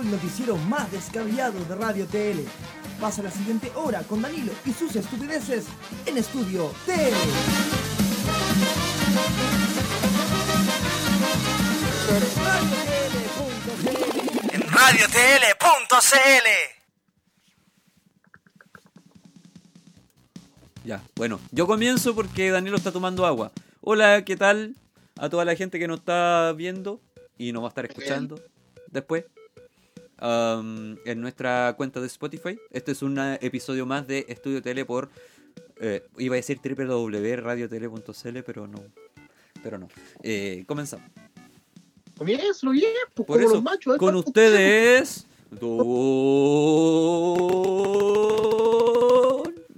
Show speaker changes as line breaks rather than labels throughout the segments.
llegó el noticiero más descabellado de Radio TL. Pasa la siguiente hora con Danilo y sus estupideces en Estudio TL.
En radiotl.cl.
Ya, bueno, yo comienzo porque Danilo está tomando agua. Hola, ¿qué tal? A toda la gente que nos está viendo y nos va a estar escuchando después. Um, en nuestra cuenta de Spotify. Este es un episodio más de Estudio Tele por. eh, iba a decir www.radiotele.cl, pero no. Pero no. Eh, comenzamos.
Comienzo bien, pues
Por
como
eso,
los machos.
con ustedes. Don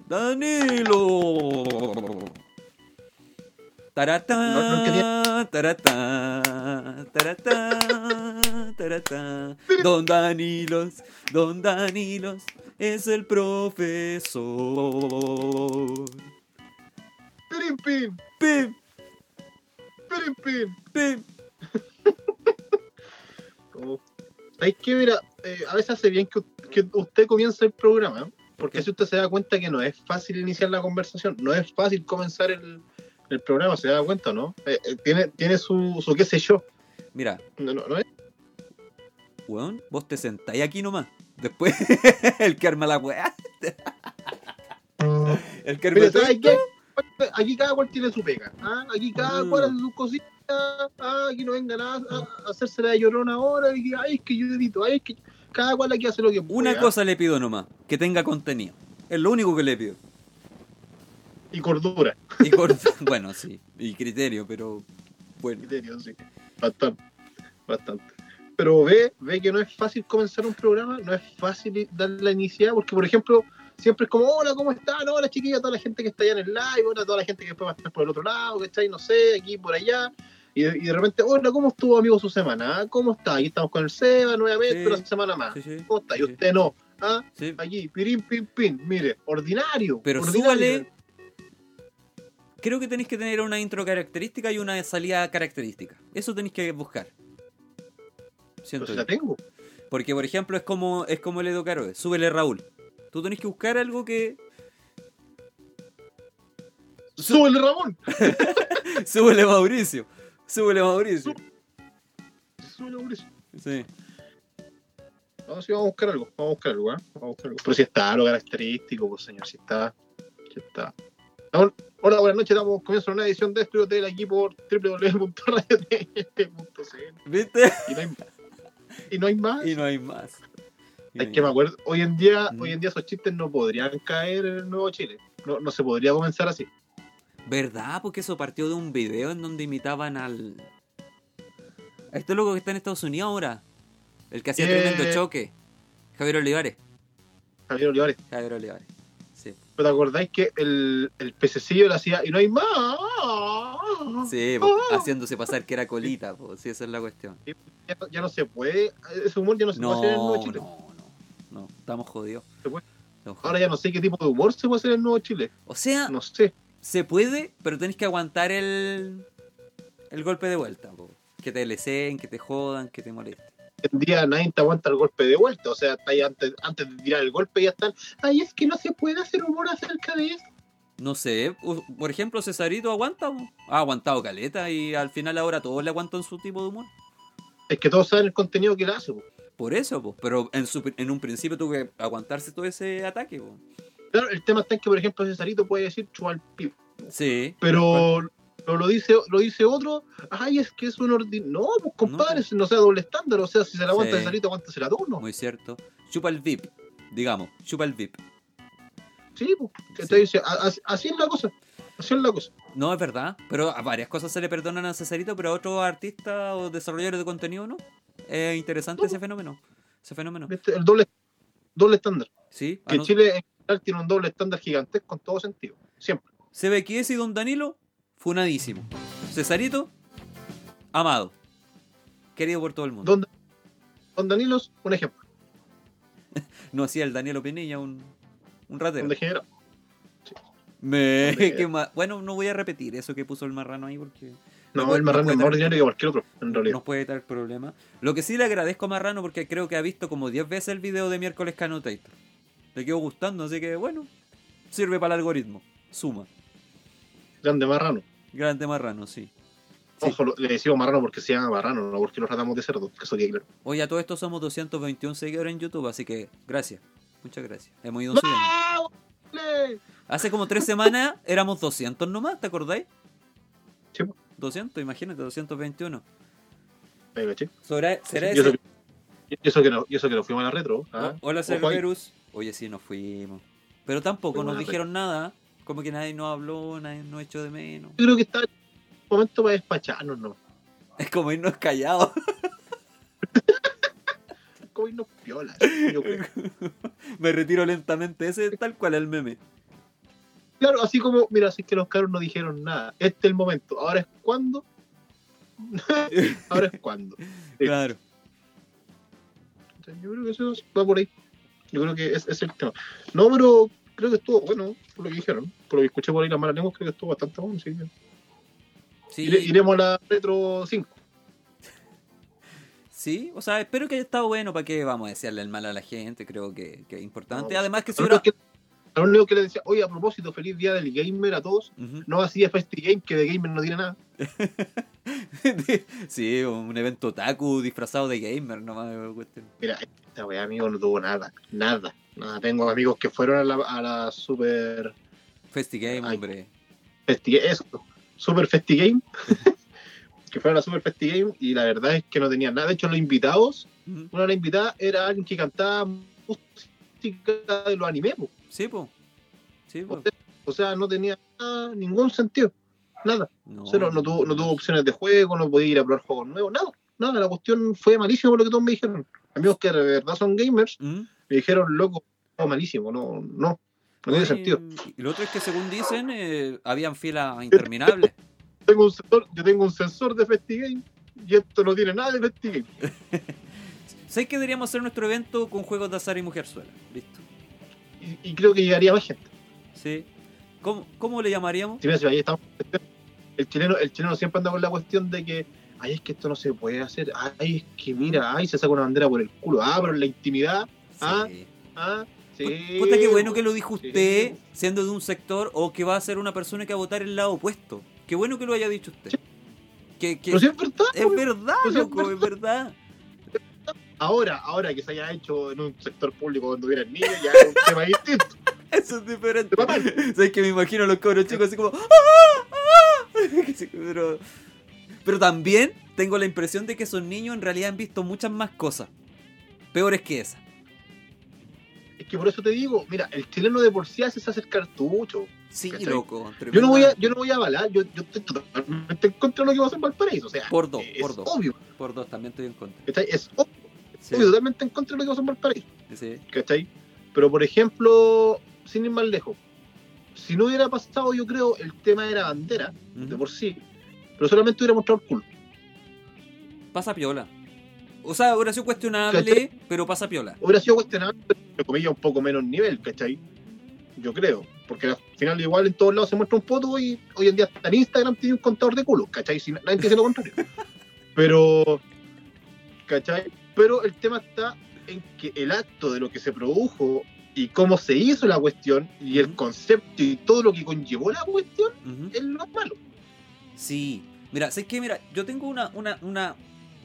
Danilo. Taratá, taratá, taratá, Don Danilos, Don Danilos es el profesor.
Pirin, pin,
Pim,
pirin, pin.
pim.
Oh. ¿Sabes qué? Mira, eh, a veces hace bien que, que usted comience el programa, ¿eh? porque si usted se da cuenta que no es fácil iniciar la conversación, no es fácil comenzar el, el programa, ¿se da cuenta, no? Eh, tiene, tiene su, su qué sé yo.
Mira,
No, no, no es.
Weón, vos te sentáis aquí nomás. Después, el que arma la weá. El que arma todo
¿sabes qué? Aquí cada cual tiene su pega. ¿ah? Aquí cada
Mm.
cual hace sus cositas. ¿ah? Aquí no vengan a, a- a hacerse la llorona ahora. Y ay, es que yo edito. Ay, es que cada cual aquí hace lo que puede.
Una
¿ah?
cosa le pido nomás, que tenga contenido. Es lo único que le pido.
Y cordura.
Y cor- bueno, sí, y criterio, pero bueno.
criterio, sí. Bastante, bastante. Pero ve, ve que no es fácil comenzar un programa, no es fácil darle la iniciativa, porque por ejemplo, siempre es como, hola, ¿cómo están? Hola chiquilla, toda la gente que está allá en el live, hola, toda la gente que después va a estar por el otro lado, que está ahí, no sé, aquí, por allá. Y de, y de repente, hola, ¿cómo estuvo amigo su semana? ¿Ah? ¿Cómo está? Aquí estamos con el Seba nuevamente,
Sí,
una semana más.
Sí, sí,
¿Cómo está? Y usted no. ¿Ah? Aquí, pirín, pin, pin. Mire, ordinario.
Pero
ordinario.
súbale. Creo que tenéis que tener una intro característica y una salida característica. Eso tenéis que buscar.
Pues
Siento
si
yo.
la tengo.
Porque, por ejemplo, es como, es como el Edo Caroe. Súbele Raúl. Tú tenés que buscar algo que.
¡Súbele, Ramón!
Súbele Mauricio. Súbele Mauricio.
¡Súbele, Mauricio!
Sí.
No, sí, vamos a buscar algo, vamos a buscar algo, ¿eh? Vamos a buscar algo. Pero si está lo característico, pues señor, si está. Si está. Hola, hola, buenas noches, damos comienzo a una edición de Estudio Hotel aquí por www.radiotl.cl
¿Viste?
y no hay y no hay más.
Y no hay más.
Es que me acuerdo, hoy en día,
Mm.
hoy en día esos chistes no podrían caer en el Nuevo Chile. No, no se podría comenzar así.
¿Verdad? Porque eso partió de un video en donde imitaban al. A este loco que está en Estados Unidos ahora. El que hacía
Eh.
tremendo choque. Javier Olivares.
Javier Olivares.
Javier Olivares. Sí.
¿Pero te acordáis que el, el pececillo le hacía y no hay más?
Sí, haciéndose pasar que era colita, po. Sí, esa es la cuestión.
Ya, no- ya no se puede, ese humor ya no se puede hacer en el
No,
Nuevo
no,
Chile.
no. No, estamos jodidos.
Ahora ya no sé qué tipo de humor se puede hacer en el Nuevo Chile.
O sea,
No sé.
se puede, pero tenés que aguantar el. El golpe de vuelta, po. Que te leseen, que te jodan, que te molesten.
En día nadie te aguanta el golpe de vuelta. O sea, está ahí antes, antes de tirar el golpe ya están. Ay, es que no se puede hacer humor acerca de eso.
No sé, por ejemplo, Cesarito aguanta, ha aguantado caleta y al final ahora todos le aguantan su tipo de humor.
Es que todos saben el contenido que le hace. po.
Por eso, po. pero en, su, en un principio tuvo que aguantarse todo ese ataque. po.
Claro, el tema está en que, por ejemplo, Cesarito puede decir chual pipo.
Sí.
Pero lo, lo dice lo dice otro. Ay, es que es un ordinario. No, pues compadre, no, sea doble estándar. O sea, si se la aguanta
Sí.
Cesarito, aguántasela tú, ¿no?
Muy cierto. Chupa el VIP, digamos. Chupa el VIP.
Sí, pues.
Sí.
te dice, así es la cosa. Así es la cosa.
No, es verdad. Pero a varias cosas se le perdonan a Cesarito, pero a otros artistas o desarrolladores de contenido no. Es interesante
No.
ese fenómeno. Ese fenómeno.
¿Viste? El doble, doble estándar.
Sí.
Que
ano-
Chile en general tiene un doble estándar gigantesco en todo sentido. Siempre.
CBQS y Don Danilo, funadísimo. Cesarito, amado. Querido por todo el mundo.
Don, Don Danilo es un ejemplo.
No hacía el Danielo Pinilla un, un ratero.
Un degenerado.
Me,
Donde-
qué ma- Bueno, no voy a repetir eso que puso el marrano ahí porque
No, el marrano es más ordinario que cualquier otro, en realidad.
nos puede traer problemas. Lo que sí le agradezco a Marrano porque creo que ha visto como 10 veces el video de miércoles Canotator. Le quedó gustando, así que bueno, sirve para el algoritmo. Suma.
Grande marrano.
Grande Marrano, sí. Sí.
Ojo, le decimos marrano porque se llama marrano, no porque lo tratamos de cerdo, que eso quede claro.
Oye, a todo esto somos 221 seguidores en YouTube, así que gracias. Muchas gracias. Hemos ido subiendo. Hace como tres semanas éramos 200 nomás, ¿te acordáis?
Sí, po.
200, imagínate, 221.
Ahí, ¿cachai?
¿Será, será
Y eso,
ese?
que, y eso que no, y eso que nos fuimos a la retro. ¿ah?
O- Hola. Cerberus. Oye, sí, nos fuimos. Pero tampoco
Fuimos
nos dijeron nada. Como que nadie nos habló, nadie nos echó de menos.
Yo creo que está un momento para despacharnos, ¿no?
Es como irnos callados.
Como irnos piolas. Yo creo.
Me retiro lentamente. Ese es tal cual el meme.
Claro, así como, mira, así que los caros no dijeron nada. Este es el momento. Ahora es cuando. Ahora es cuando. Sí.
Claro.
Yo creo que eso va por ahí. Yo creo que es, es el tema. No, pero creo que estuvo bueno, por lo que dijeron. Por lo que escuché por ahí las malas lenguas, creo que estuvo bastante bueno. sí.
Sí,
Ire- iremos a la Retro 5.
Sí, o sea, espero que haya estado bueno para que vamos a decirle el mal a la gente. Creo que, que es importante.
No,
Además que si
Lo
hubiera...
único que, lo único que le decía, oye, a propósito, feliz día del gamer a todos. No de Festi Game, que de gamer no tiene nada.
sí, un evento otaku disfrazado de gamer nomás.
Mira, esta weá, amigo, no tuvo nada. Nada. Nada. Tengo amigos que fueron a la, a la Super
Festi Game,
Ay.
hombre.
Festi eso, Super Festi Game. que fueron a la Super Festi Game y la verdad es que no tenían nada. De hecho, los invitados,
Ujú.
una de las invitadas era alguien que cantaba música de los animes. po.
Sí, po. Sí, po.
O sea, no tenía nada, ningún sentido. Nada.
No,
Cero, no, tuvo, no tuvo opciones de juego, no podía ir a probar juegos nuevos, nada. Nada, la cuestión fue malísima por lo que todos me dijeron. Amigos que de verdad son gamers, me dijeron, loco, fue malísimo, no, no, no tiene sentido.
Y lo otro es que según dicen, eh, habían filas interminables.
Tengo un sensor, yo tengo un sensor de FestiGame y esto no tiene nada de FestiGame.
¿Sabes que deberíamos hacer nuestro evento con juegos de azar y mujerzuela? Listo.
Y, y creo que llegaría más gente.
¿Sí? ¿Cómo, cómo le llamaríamos?
Ahí estamos. El chileno, el chileno siempre anda con la cuestión de que, ay, es que esto no se puede hacer, ay, es que mira, ay, se saca una bandera por el culo, ah, pero en la intimidad, Ah,
Sí.
ah, sí.
Puta, qué bueno que lo dijo
sí.
usted, siendo de un sector o que va a ser una persona que va a votar el lado opuesto. Qué bueno que lo haya dicho usted.
Sí.
Que, que-
Pero si es verdad,
es
pues.
verdad,
Pues es
loco, es verdad.
Ahora, ahora que se haya hecho en un sector público donde hubiera niños, ya es un tema distinto.
Eso es diferente. ¿Sabes que me imagino a los cabros chicos así como. ¡Ah! ¡Ah! Pero, pero también tengo la impresión de que esos niños en realidad han visto muchas más cosas. Peores que esa.
Que por eso te digo, mira, el chileno de por sí hace es hacer cartucho.
Sí,
¿Cachai?
loco.
Yo no voy a, yo no voy a avalar, yo, yo estoy totalmente en contra de lo que pasa en Valparaíso. O sea,
Por dos,
es
por dos.
obvio.
Por dos, también estoy en contra.
¿cachai? Es obvio,
Sí,
obvio, totalmente en contra de lo que pasa en Valparaíso.
sí.
¿cachai? Pero por ejemplo, sin ir más lejos, si no hubiera pasado, yo creo, el tema de la bandera, de por sí, pero solamente hubiera mostrado el culo.
Pasa piola. O sea, hubiera sido cuestionable,
¿Cachai?
pero pasa piola.
Hubiera sido cuestionable, pero entre comillas, un poco menos nivel, ¿cachai? Yo creo. Porque al final igual en todos lados se muestra un foto y hoy en día hasta en Instagram tiene un contador de culo, ¿cachai? Si nadie dice lo contrario. Pero, ¿cachai? Pero el tema está en que el acto de lo que se produjo y cómo se hizo la cuestión y el concepto y todo lo que conllevó la cuestión es lo malo.
Sí. Mira, sé que, mira, yo tengo una, una, una,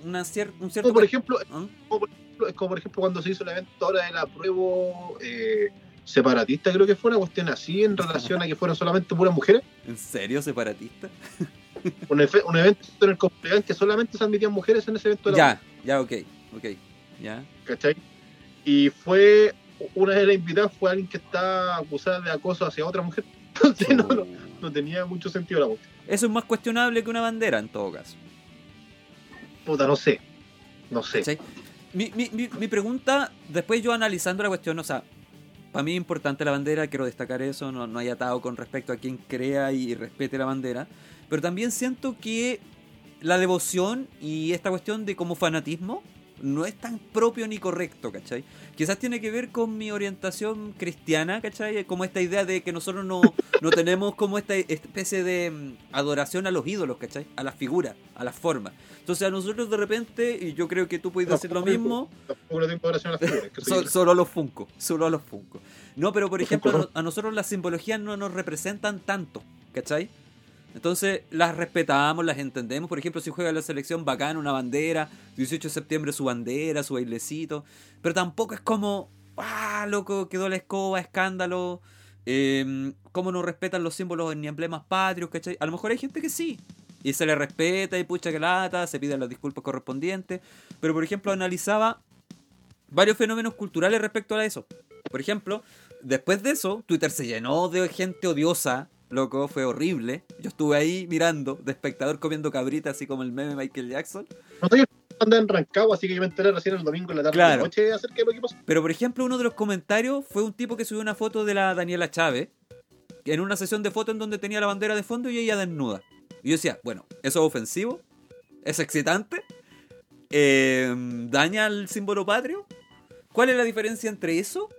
una cier- un cierto.
Como por ejemplo,
¿Ah?
es como por ejemplo cuando se hizo el evento ahora de la prueba eh, separatista, creo que fue una cuestión así en relación a que fueron solamente puras mujeres.
¿En serio, separatista?
Un, evento en el Copenhagen que solamente se admitían mujeres en ese evento de la
Ya, ya, ok, ok. Ya.
¿cachai? Y fue una de las invitadas fue alguien que está acusada de acoso hacia otra mujer. Entonces no, no, no tenía mucho sentido la cuestión.
Eso es más cuestionable que una bandera en todo caso.
Puta, no sé. No sé.
mi, mi, mi pregunta, después yo analizando la cuestión, o sea, para mí es importante la bandera, quiero destacar eso, no, no hay atado con respecto a quien crea y respete la bandera, pero también siento que la devoción y esta cuestión de como fanatismo no es tan propio ni correcto, ¿cachai? Quizás tiene que ver con mi orientación cristiana, ¿cachai? Como esta idea de que nosotros no, no tenemos como esta especie de mm, adoración a los ídolos, ¿cachai? A las figuras, a las formas. Entonces a nosotros de repente, y yo creo que tú puedes decir lo mismo, solo a los Funko, solo a los Funko. No, pero por ejemplo, a nosotros las simbologías no nos representan tanto, ¿cachai? Entonces las respetamos, las entendemos. Por ejemplo, si juega la selección bacán, una bandera, 18 de septiembre su bandera, su bailecito. Pero tampoco es como, ah, loco, quedó la escoba, escándalo. Eh, ¿Cómo no respetan los símbolos ni emblemas patrios, cachai? A lo mejor hay gente que sí. Y se le respeta y pucha que lata, se piden las disculpas correspondientes. Pero por ejemplo, analizaba varios fenómenos culturales respecto a eso. Por ejemplo, después de eso, Twitter se llenó de gente odiosa, loco, fue horrible. Yo estuve ahí mirando, de espectador comiendo cabritas, así como el meme Michael Jackson.
No soy el anda en Rancagua, así que yo me enteré recién el domingo en la tarde
Claro.
de noche acerca de lo que pasó.
Pero por ejemplo, uno de los comentarios fue un tipo que subió una foto de la Daniela Chávez en una sesión de fotos en donde tenía la bandera de fondo y ella desnuda. Y yo decía, bueno, ¿eso es ofensivo? ¿Es excitante? Eh, ¿Daña el símbolo patrio? ¿Cuál es la diferencia entre eso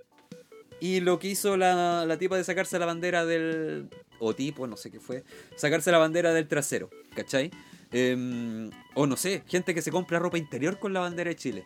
y lo que hizo la, la tipa de sacarse la bandera del... o tipo, no sé qué fue, sacarse la bandera del trasero, ¿cachai? Eh, o no sé, gente que se compra ropa interior con la bandera de Chile.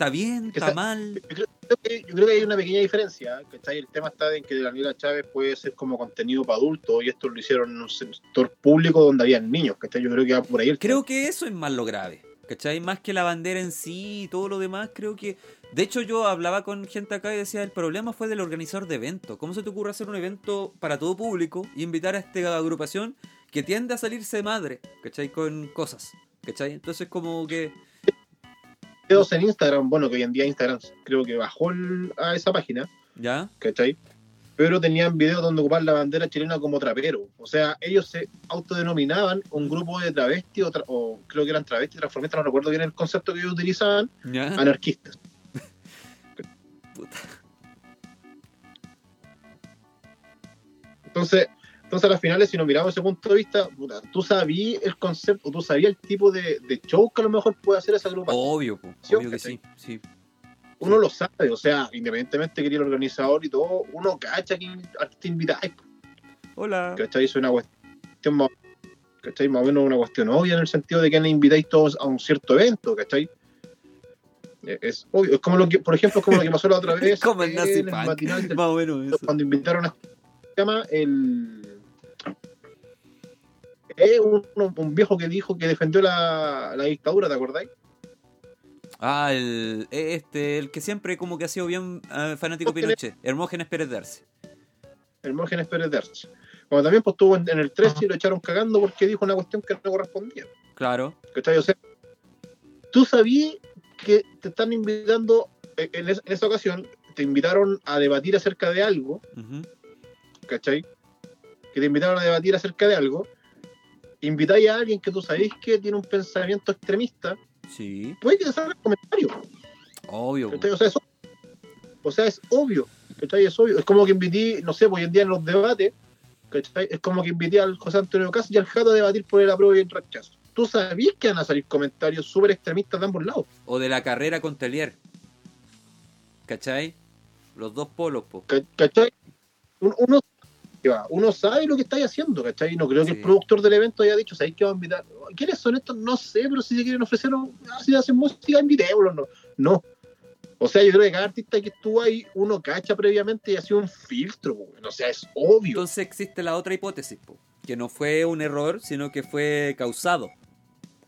¿Está bien? ¿Está mal?
Yo creo, que, yo creo que hay una pequeña diferencia, ¿cachai? El tema está en que Daniela Chávez puede ser como contenido para adultos y esto lo hicieron en un sector público donde había niños, ¿cachai? Yo creo que va por ahí el
Creo que eso es más lo grave. ¿Cachai? Más que la bandera en sí y todo lo demás, creo que... De hecho, yo hablaba con gente acá y decía, el problema fue del organizador de eventos. ¿Cómo se te ocurre hacer un evento para todo público y invitar a esta agrupación que tiende a salirse madre, ¿cachai? Con cosas, ¿cachai? Entonces como que...
en Instagram, bueno, que hoy en día Instagram creo que bajó a esa página,
¿Ya?
¿cachai? Pero tenían videos donde ocupaban la bandera chilena como trapero. O sea, ellos se autodenominaban un grupo de travestis, o, tra- o creo que eran travestis, transformistas, no recuerdo bien el concepto que ellos utilizaban,
¿Ya?
anarquistas.
Puta.
Entonces, entonces a las finales, si nos miramos ese punto de vista, puta, tú sabías el concepto, tú sabías el tipo de, de show que a lo mejor puede hacer esa agrupación.
Obvio, po, obvio que sí, sí.
Uno lo sabe, o sea, independientemente que el organizador y todo, uno cacha que te invitáis,
Hola.
¿cachai? Es una cuestión más, ¿cachai? Más o menos una cuestión obvia en el sentido de que le invitáis todos a un cierto evento, ¿cachai? Eh, Es obvio, es como lo que, por ejemplo, es como lo que pasó la otra vez
Como el Nazi
el
Punk.
matinal del
Más o menos eso.
cuando invitaron a llama el eh, un, un viejo que dijo que defendió la, la dictadura, ¿te acordáis?
Ah, el, este, el que siempre como que ha sido bien eh, fanático de Pinochet. Hermógenes Pérez Darcy.
Hermógenes Pérez Derch. Cuando también pues, estuvo en, en el 13 y lo echaron cagando porque dijo una cuestión que no correspondía.
Claro.
¿Cachai? O sea, tú sabías que te están invitando, eh, en, es- en esa ocasión, te invitaron a debatir acerca de algo,
Ujú.
¿cachai? Que te invitaron a debatir acerca de algo, invitáis a alguien que tú sabéis que tiene un pensamiento extremista,
Sí,
puede que te salga el comentario.
obvio.
O sea, es, o sea, es obvio. Es obvio. Es como que invité, no sé, pues hoy en día en los debates. Es como que invité al José Antonio Cas y al Jato a debatir por el apruebo y el rechazo. Tú sabías que van a salir comentarios súper extremistas de ambos lados,
O de la carrera con Telier. ¿Cachai? Los dos polos, po.
¿ca- ¿cachai? Un- Uno, uno sabe lo que estáis haciendo, ¿cachai? No creo que el productor del evento haya dicho, ¿sabéis que va a invitar? ¿Quiénes son estos? No sé, pero si se quieren ofrecer, ah, si hacen música, invitémoslos. No. no. O sea, yo creo que cada artista que estuvo ahí, uno cacha previamente y ha sido un filtro, o sea, es obvio.
Entonces existe la otra hipótesis, po. Que no fue un error, sino que fue causado.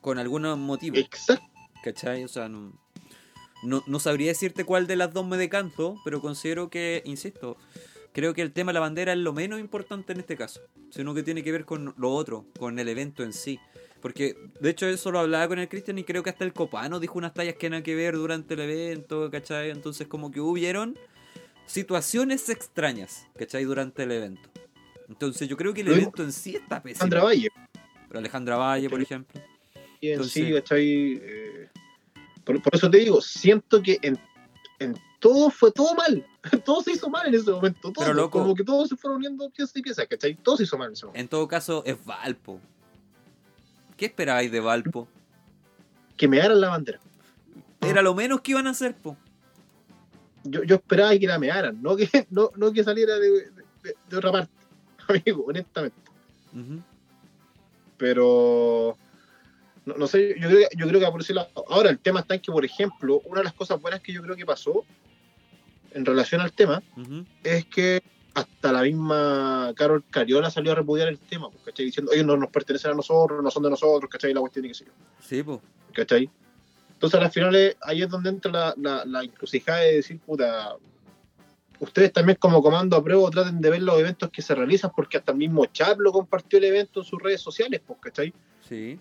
Con algún motivo.
Exacto.
¿Cachai? O sea, no, no, no sabría decirte cuál de las dos me decanto, pero considero que, insisto, creo que el tema de la bandera es lo menos importante en este caso, sino que tiene que ver con lo otro, con el evento en sí. Porque, de hecho, eso lo hablaba con el Cristian y creo que hasta el Copano dijo unas tallas que nada que ver durante el evento, ¿cachai? Entonces, como que hubieron situaciones extrañas, ¿cachai? Durante el evento. Entonces, yo creo que el evento en sí está pésimo.
Sandra Valle.
Pero Alejandra Valle, por ejemplo.
Y en
Entonces-
sí, ¿cachai? Eh, por, por eso te digo, siento que en, en todo fue todo mal. todo se hizo mal en ese momento. Todo,
Pero, loco.
Como que todo se fueron uniendo piezas y piezas, ¿cachai? Todo se hizo mal en ese momento.
En todo caso, es Valpo. ¿Qué esperáis de Valpo?
Que me hagan la bandera.
Era lo menos que iban a hacer, po.
Yo, yo esperaba que la mearan, no que, no, no que saliera de, de- de otra parte, amigo, honestamente. Pero no, no sé, yo creo, que- yo creo que por ese lado. Ahora, el tema está en que, por ejemplo, una de las cosas buenas que yo creo que pasó en relación al tema es que hasta la misma Carol Cariola salió a repudiar el tema, pues, ¿cachai? Diciendo, ellos no nos pertenecen a nosotros, no son de nosotros, ¿cachai? La cuestión y qué sé yo,
Sí, po.
¿cachai? Entonces, al final, eh, ahí es donde entra la, la, la encrucijada de decir, puta, ustedes también como comando a prueba traten de ver los eventos que se realizan, porque hasta el mismo Chap lo compartió el evento en sus redes sociales, pues, ¿cachai?
Sí.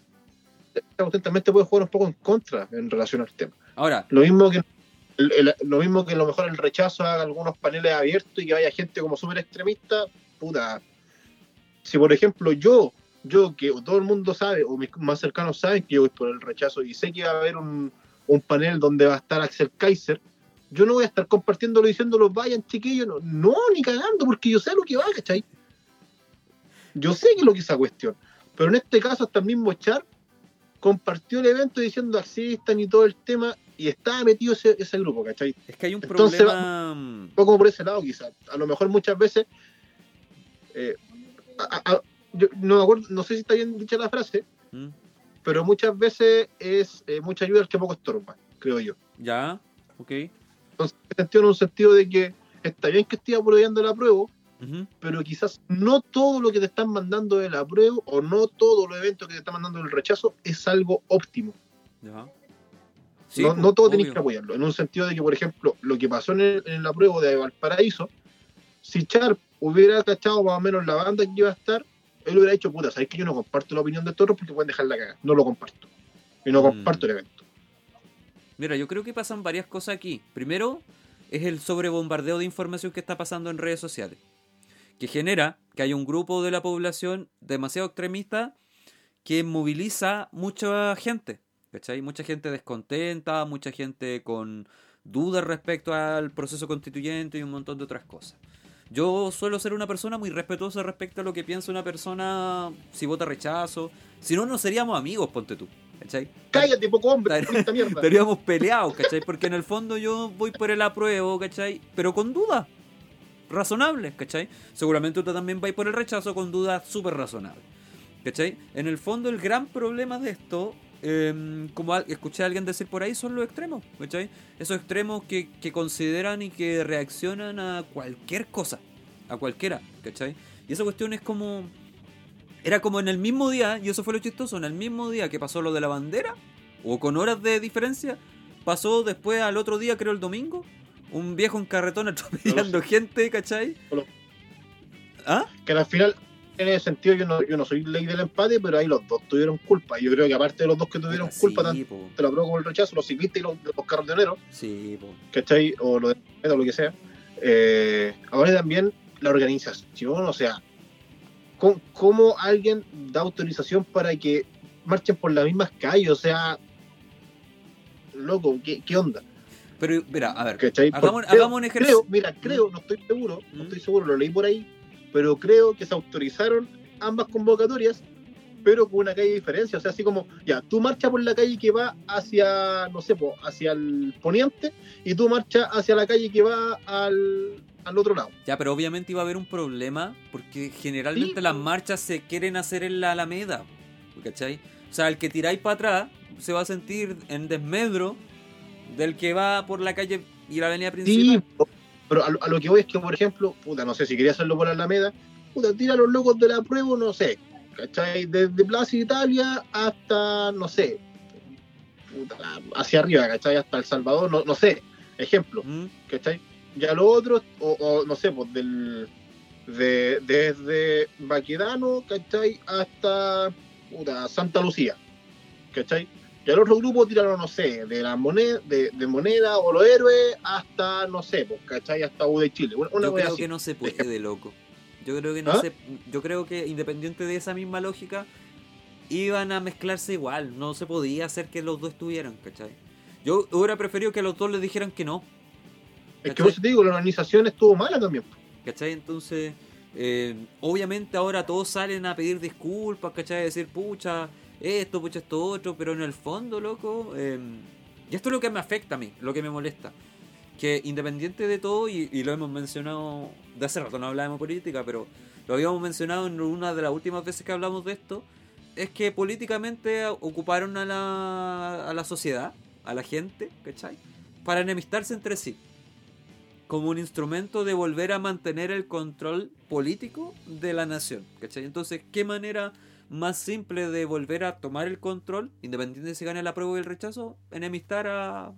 Cuestión también te puede jugar un poco en contra en relación al tema.
Ahora,
Lo mismo que lo mismo que a lo mejor el rechazo haga algunos paneles abiertos y que vaya gente como súper extremista, puta. Si por ejemplo yo, yo que todo el mundo sabe, o mis más cercanos saben que yo voy por el rechazo y sé que va a haber un, un panel donde va a estar Axel Kaiser, yo no voy a estar compartiéndolo diciéndolo, vayan chiquillos, no, no, ni cagando, porque yo sé lo que va, ¿cachai? Yo sé que es lo que es esa cuestión. Pero en este caso, hasta el mismo Char compartió el evento diciendo asistan y todo el tema, y estaba metido ese, ese grupo, ¿cachai?
es que hay un
Entonces,
problema. mm,
Fue como por ese lado, quizás. A lo mejor muchas veces. eh, a- a- a- yo no me acuerdo, no sé si está bien dicha la frase,
¿Mm?
pero muchas veces es eh, mucha ayuda al que poco estorba, creo yo.
Ya, ok.
Entonces, en un sentido de que está bien que esté apoyando la prueba, pero quizás no todo lo que te están mandando de la prueba o no todos los eventos que te están mandando del rechazo es algo óptimo.
Ya. Sí,
no, no todo
obvio.
tenéis que apoyarlo. En un sentido de que, por ejemplo, lo que pasó en, el- en la prueba de Valparaíso, si Sharp hubiera cachado más o menos la banda que iba a estar, él hubiera dicho, puta, sabéis que yo no comparto la opinión de todos porque pueden dejar la cagada. No lo comparto. Y no
Mm.
comparto el evento.
Mira, yo creo que pasan varias cosas aquí. Primero, es el sobrebombardeo de información que está pasando en redes sociales. Que genera que hay un grupo de la población demasiado extremista que moviliza mucha gente. ¿Cachai? Mucha gente descontenta, mucha gente con dudas respecto al proceso constituyente y un montón de otras cosas. Yo suelo ser una persona muy respetuosa respecto a lo que piensa una persona si vota rechazo. Si no, no seríamos amigos, ponte tú. ¿Cachai?
Cállate, poco hombre.
Estaríamos peleados, ¿cachai? Porque en el fondo yo voy por el apruebo, ¿cachai? Pero con dudas razonables, ¿cachai? Seguramente tú también vais por el rechazo con dudas súper razonables, ¿cachai? En el fondo el gran problema de esto, eh, como escuché a alguien decir por ahí, son los extremos, ¿cachai? Esos extremos que, que consideran y que reaccionan a cualquier cosa, a cualquiera, ¿cachai? Y esa cuestión es como... Era como en el mismo día, y eso fue lo chistoso, en el mismo día que pasó lo de la bandera, o con horas de diferencia, pasó después al otro día, creo el domingo, un viejo en carretón atropellando gente, ¿cachai? ¿Ah?
Que al final, en ese sentido, yo no, yo no soy ley del empate, pero ahí los dos tuvieron culpa. Y yo creo que aparte de los dos que tuvieron culpa, tanto de la prueba como el rechazo, los ciclistas y los, los carroteneros,
sí.
¿cachai? O lo de o lo que sea. Eh, ahora también la organización, o sea, ¿cómo, cómo alguien da autorización para que marchen por las mismas calles? O sea, loco, ¿qué, qué onda?
Pero, mira, a ver, hagamos, hagamos un
creo,
ejercicio.
mira, creo, no estoy seguro, no estoy seguro, lo leí por ahí, pero creo que se autorizaron ambas convocatorias, pero con una calle de diferencia. O sea, así como, ya, tú marchas por la calle que va hacia, no sé, po, hacia el poniente, y tú marchas hacia la calle que va al, al otro lado.
Ya, pero obviamente iba a haber un problema porque generalmente
Sí.
las marchas se quieren hacer en la Alameda, ¿cachai? O sea, el que tiráis para atrás se va a sentir en desmedro del que va por la calle y la avenida
Sí,
principal.
po, pero a, lo- a lo que voy es que, por ejemplo, puta, no sé si quería hacerlo por la Alameda, puta, tira a los locos de la prueba, no sé, ¿cachai? Desde Plaza Italia hasta, no sé, puta, hacia arriba, ¿cachai? Hasta El Salvador, no, no sé, ejemplo,
¿Mm?
¿cachai? Ya lo otro, o, o, no sé, pues del, de, desde Baquedano, ¿cachai? Hasta puta, Santa Lucía, ¿cachai? Y al otro grupo tiraron, no sé, de la moneda, de, de moneda o los héroes hasta, no sé, pues, ¿cachai? Hasta U de Chile. Una, una
Yo creo
así.
que no se puede, loco. Yo creo que no
¿Ah?
se, yo creo que independiente de esa misma lógica, iban a mezclarse igual. No se podía hacer que los dos estuvieran, ¿cachai? Yo hubiera preferido que los dos les dijeran que no,
Es que eso te digo, la organización estuvo mala también.
¿cachai? Entonces, eh, obviamente ahora todos salen a pedir disculpas, ¿cachai? A decir, pucha, esto, pucha, esto, otro, pero en el fondo, loco, eh, Y esto es lo que me afecta a mí, lo que me molesta. Que independiente de todo, y, lo hemos mencionado, de hace rato no hablábamos política, pero lo habíamos mencionado en una de las últimas veces que hablamos de esto, es que políticamente ocuparon a la, a la sociedad, a la gente, ¿cachai? Para enemistarse entre sí. Como un instrumento de volver a mantener el control político de la nación, ¿cachai? Entonces, ¿qué manera más simple de volver a tomar el control, independiente de si gane la prueba y el rechazo, enemistar a,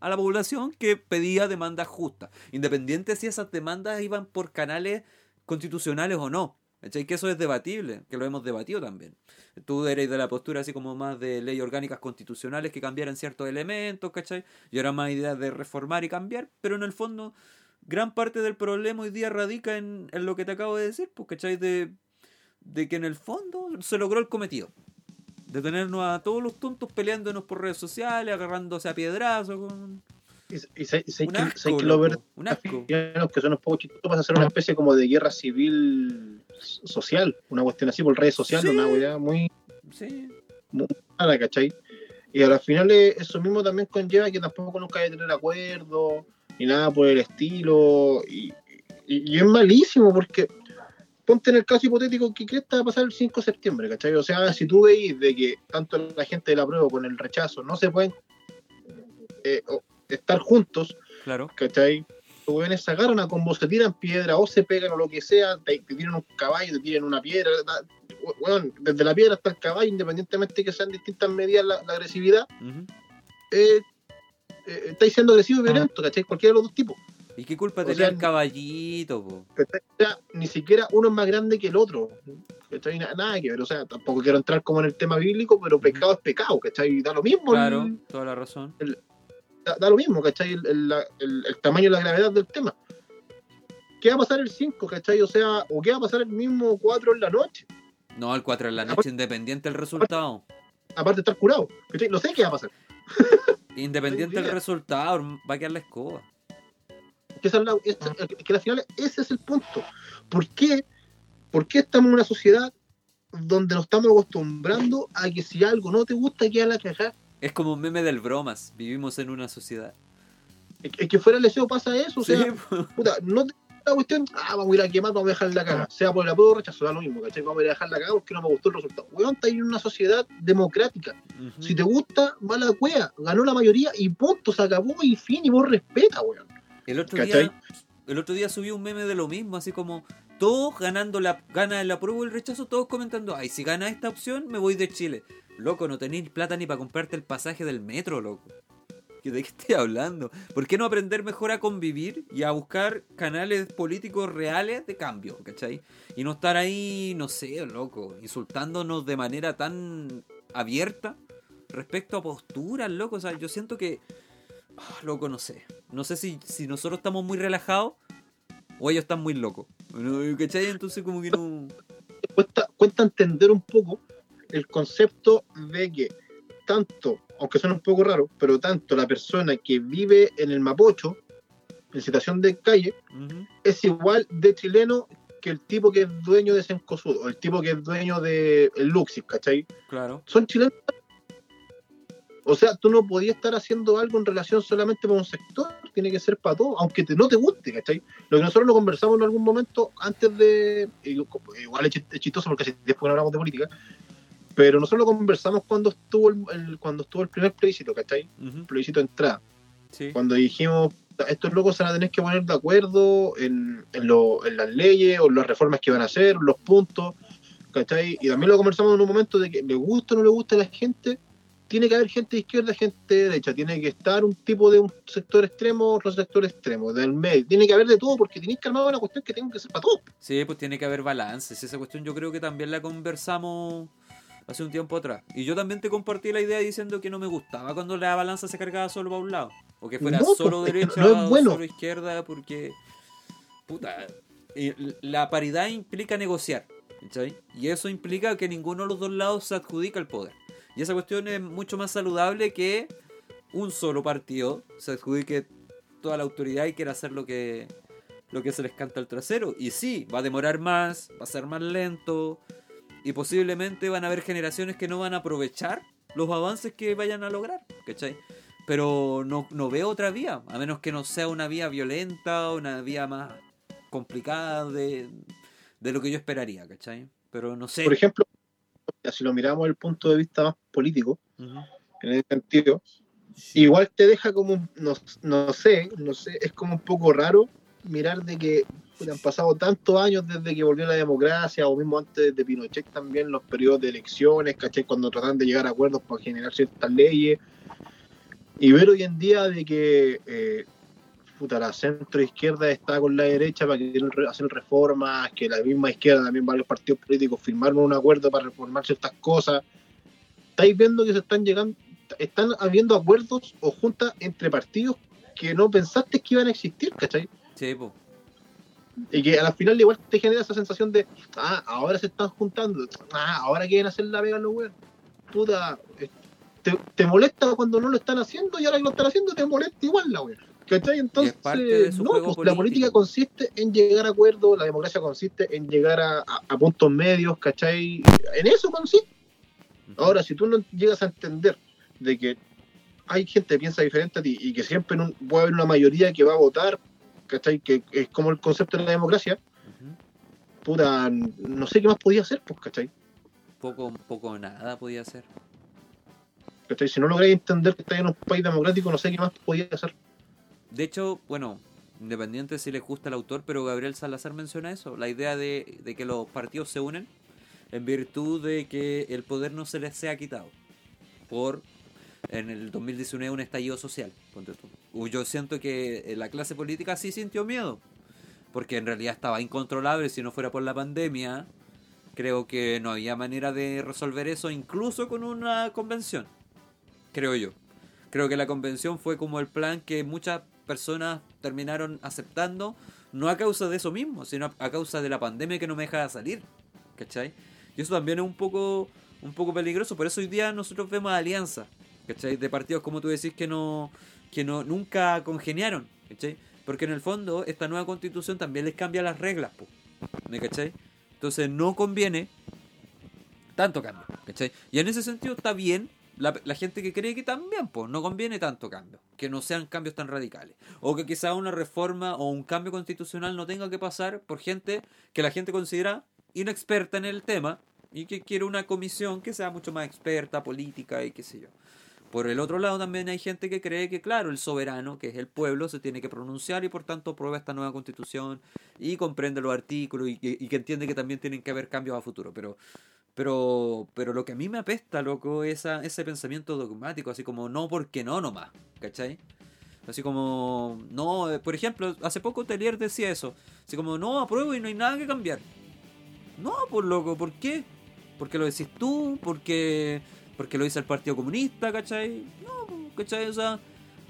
a la población que pedía demandas justas, independiente si esas demandas iban por canales constitucionales o no. ¿Cachai? Que eso es debatible, que lo hemos debatido también. Tú eres de la postura así como más de leyes orgánicas constitucionales que cambiaran ciertos elementos, ¿cachai? Yo era más idea de reformar y cambiar, pero en el fondo gran parte del problema hoy día radica en, en lo que te acabo de decir, pues, ¿cachai? De, de que en el fondo se logró el cometido. De tenernos a todos los tontos peleándonos por redes sociales, agarrándose a piedrazos. Con...
Y, y, sé- sé
Un asco,
sé que lo ver-
un asco.
que son un poco chistosos, vas a hacer una especie como de guerra civil social, una cuestión así por redes sociales,
Sí.
una weá muy
Sí,
mala, ¿cachai? Y al final eh, eso mismo también conlleva que tampoco nunca hay que tener acuerdo, ni nada por el estilo, y, y- y es malísimo porque ponte en el caso hipotético que crees que va a pasar el 5 de septiembre, ¿cachai? O sea, si tú veis de que tanto la gente de la prueba con el rechazo no se pueden eh, estar juntos,
claro.
¿cachai? Los weones se agarran a combo, se tiran piedra o se pegan o lo que sea, te, te tiran un caballo, te tiran una piedra, da- weón, desde la piedra hasta el caballo, independientemente que sean distintas medidas la, la agresividad,
Ujú.
eh, eh, estáis siendo agresivo y violento, ¿cachai? Cualquiera de los dos tipos.
¿Y qué culpa tenía el caballito,
ni siquiera uno es más grande que el otro. ¿cachai? Na- Nada que ver, o sea, tampoco quiero entrar como en el tema bíblico, pero pecado es pecado, ¿cachai? Da lo mismo,
Claro,
el-
toda la razón.
da, da lo mismo, ¿cachai? El, el- la- el- el tamaño y la gravedad del tema. ¿Qué va a pasar el 5, ¿cachai? O sea, o qué va a pasar el mismo 4 en la noche,
No, el 4 de la noche, independiente del resultado.
aparte de estar curado, ¿cachai? No sé qué va a pasar.
Independiente del resultado, va a quedar la escoba.
Que, es la- esa- que al final ese es el punto. ¿Por qué, ¿Por qué estamos en una sociedad donde nos estamos acostumbrando a que si algo no te gusta, queda la cagada?
Es como un meme del bromas. Vivimos en una sociedad.
Es es que fuera el deseo pasa eso, o sea,
po.
puta, no te la cuestión, ah, vamos a ir a quemar, vamos a dejar la caga. Sea por el apodo o rechazo, da lo mismo, ¿cachai? Vamos a ir a dejar la caga porque no me gustó el resultado. Weón, está en una sociedad democrática. Si te gusta, va la cueva, ganó la mayoría y punto, se acabó y fin, y vos respeta, weón.
El otro
¿Cachai?
día, el otro día subí un meme de lo mismo, así como todos ganando la gana el apruebo y el rechazo, todos comentando, ay, si gana esta opción, me voy de Chile. Loco, no tenéis plata ni para comprarte el pasaje del metro, loco. ¿Que ¿De qué estoy hablando? ¿Por qué no aprender mejor a convivir y a buscar canales políticos reales de cambio, ¿cachai? Y no estar ahí, no sé, loco, insultándonos de manera tan abierta respecto a posturas, loco. O sea, yo siento que Ah, loco, no sé. No sé si, si nosotros estamos muy relajados o ellos están muy locos. ¿Cachai? Entonces como que no...
cuesta, cuesta entender un poco el concepto de que tanto, aunque suena un poco raro, pero tanto la persona que vive en el Mapocho, en situación de calle, es igual de chileno que el tipo que es dueño de Sencosud, o el tipo que es dueño de el Luxis, ¿cachai?
Claro.
Son chilenos. O sea, tú no podías estar haciendo algo en relación solamente para un sector, tiene que ser para todo, aunque te, no te guste, ¿cachai? Lo que nosotros lo conversamos en algún momento antes de. Igual es chist- es chistoso porque después no hablamos de política, pero nosotros lo conversamos cuando estuvo el, el- cuando estuvo el primer plebiscito, ¿cachai?
Ujú.
Plebiscito de entrada.
Sí.
Cuando dijimos, estos locos se van a tener que poner de acuerdo en, en, lo- en las leyes o las reformas que van a hacer, los puntos, ¿cachai? Y también lo conversamos en un momento de que le gusta o no le gusta a la gente, tiene que haber gente de izquierda, gente de derecha, tiene que estar un tipo de un sector extremo, otro sector extremo, del medio, tiene que haber de todo porque tenéis que armar una cuestión que tenga que ser para todos.
Sí, pues tiene que haber balances. Esa cuestión yo creo que también la conversamos hace un tiempo atrás. Y yo también te compartí la idea diciendo que no me gustaba cuando la balanza se cargaba solo para un lado. O que fuera
No, pues,
solo derecha
no es
o
bueno.
solo izquierda, porque... Puta, la paridad implica negociar. ¿cachai? Y eso implica que ninguno de los dos lados se adjudica el poder. Y esa cuestión es mucho más saludable que un solo partido se adjudique toda la autoridad y quiera hacer lo que, lo que se les canta al trasero. Y sí, va a demorar más, va a ser más lento y posiblemente van a haber generaciones que no van a aprovechar los avances que vayan a lograr, ¿cachai? pero no, no veo otra vía, a menos que no sea una vía violenta, una vía más complicada de, de lo que yo esperaría, ¿cachai? Pero no sé.
Por ejemplo, si lo miramos desde el punto de vista más político, en ese sentido, igual te deja como, no, no sé, no sé, es como un poco raro mirar de que han pasado tantos años desde que volvió la democracia, o mismo antes de Pinochet también, los periodos de elecciones, ¿cachai? Cuando tratan de llegar a acuerdos para generar ciertas leyes, y ver hoy en día de que eh, puta, la centro izquierda está con la derecha para que quieren re- hacer reformas, que la misma izquierda, también varios partidos políticos firmaron un acuerdo para reformar ciertas cosas. Estáis viendo que se están llegando, están habiendo acuerdos o juntas entre partidos que no pensaste que iban a existir, ¿cachai?
Sí, po.
Y que al final igual te genera esa sensación de, ah, ahora se están juntando, ah, ahora quieren hacer la vega los weones. Puta, eh, te, te molesta cuando no lo están haciendo y ahora que lo están haciendo te molesta igual la wea. ¿Cachai? Entonces, no, pues, la política consiste en llegar a acuerdos, la democracia consiste en llegar a, a- a puntos medios, ¿cachai? En eso consiste. Ahora, si tú no llegas a entender de que hay gente que piensa diferente a ti y que siempre no, puede haber una mayoría que va a votar, ¿cachai? Que es como el concepto de la democracia, puta, no sé qué más podía hacer, pues, ¿cachai?
Poco, poco nada podía hacer.
¿Cachai? Si no lográis entender que estáis en un país democrático, no sé qué más podía hacer.
De hecho, bueno, independiente si les gusta el autor, pero Gabriel Salazar menciona eso, la idea de, de que los partidos se unen en virtud de que el poder no se les sea quitado por en el 2019 un estallido social. Yo siento que eh, la clase política sí sintió miedo, porque en realidad estaba incontrolable si no fuera por la pandemia. Creo que no había manera de resolver eso incluso con una convención, creo yo. Creo que la convención fue como el plan que muchas personas terminaron aceptando, no a causa de eso mismo, sino a causa de la pandemia que no me deja salir. ¿Cachai? Y eso también es un poco, un poco peligroso. Por eso hoy día nosotros vemos alianzas, ¿cachai? De partidos como tú decís que no, que no, nunca congeniaron, ¿cachai? Porque en el fondo esta nueva constitución también les cambia las reglas, po, ¿me cachai? Entonces no conviene tanto cambio, ¿cachai? Y en ese sentido está bien la, gente que cree que también, pues, no conviene tanto cambio, que no sean cambios tan radicales. O que quizá una reforma o un cambio constitucional no tenga que pasar por gente que la gente considera inexperta en el tema y que quiere una comisión que sea mucho más experta, política y qué sé yo. Por el otro lado también hay gente que cree que, claro, el soberano, que es el pueblo, se tiene que pronunciar y por tanto aprueba esta nueva constitución y comprende los artículos y, y que entiende que también tienen que haber cambios a futuro. Pero, pero, pero lo que a mí me apesta, loco, es ese pensamiento dogmático, así como no porque no nomás, ¿cachai? Así como, no, eh, por ejemplo, hace poco Telier decía eso, así como, no, apruebo y no hay nada que cambiar. No, pues loco, ¿por qué? Porque lo decís tú, porque, porque lo dice el Partido Comunista, ¿cachai? No, ¿cachai? O sea,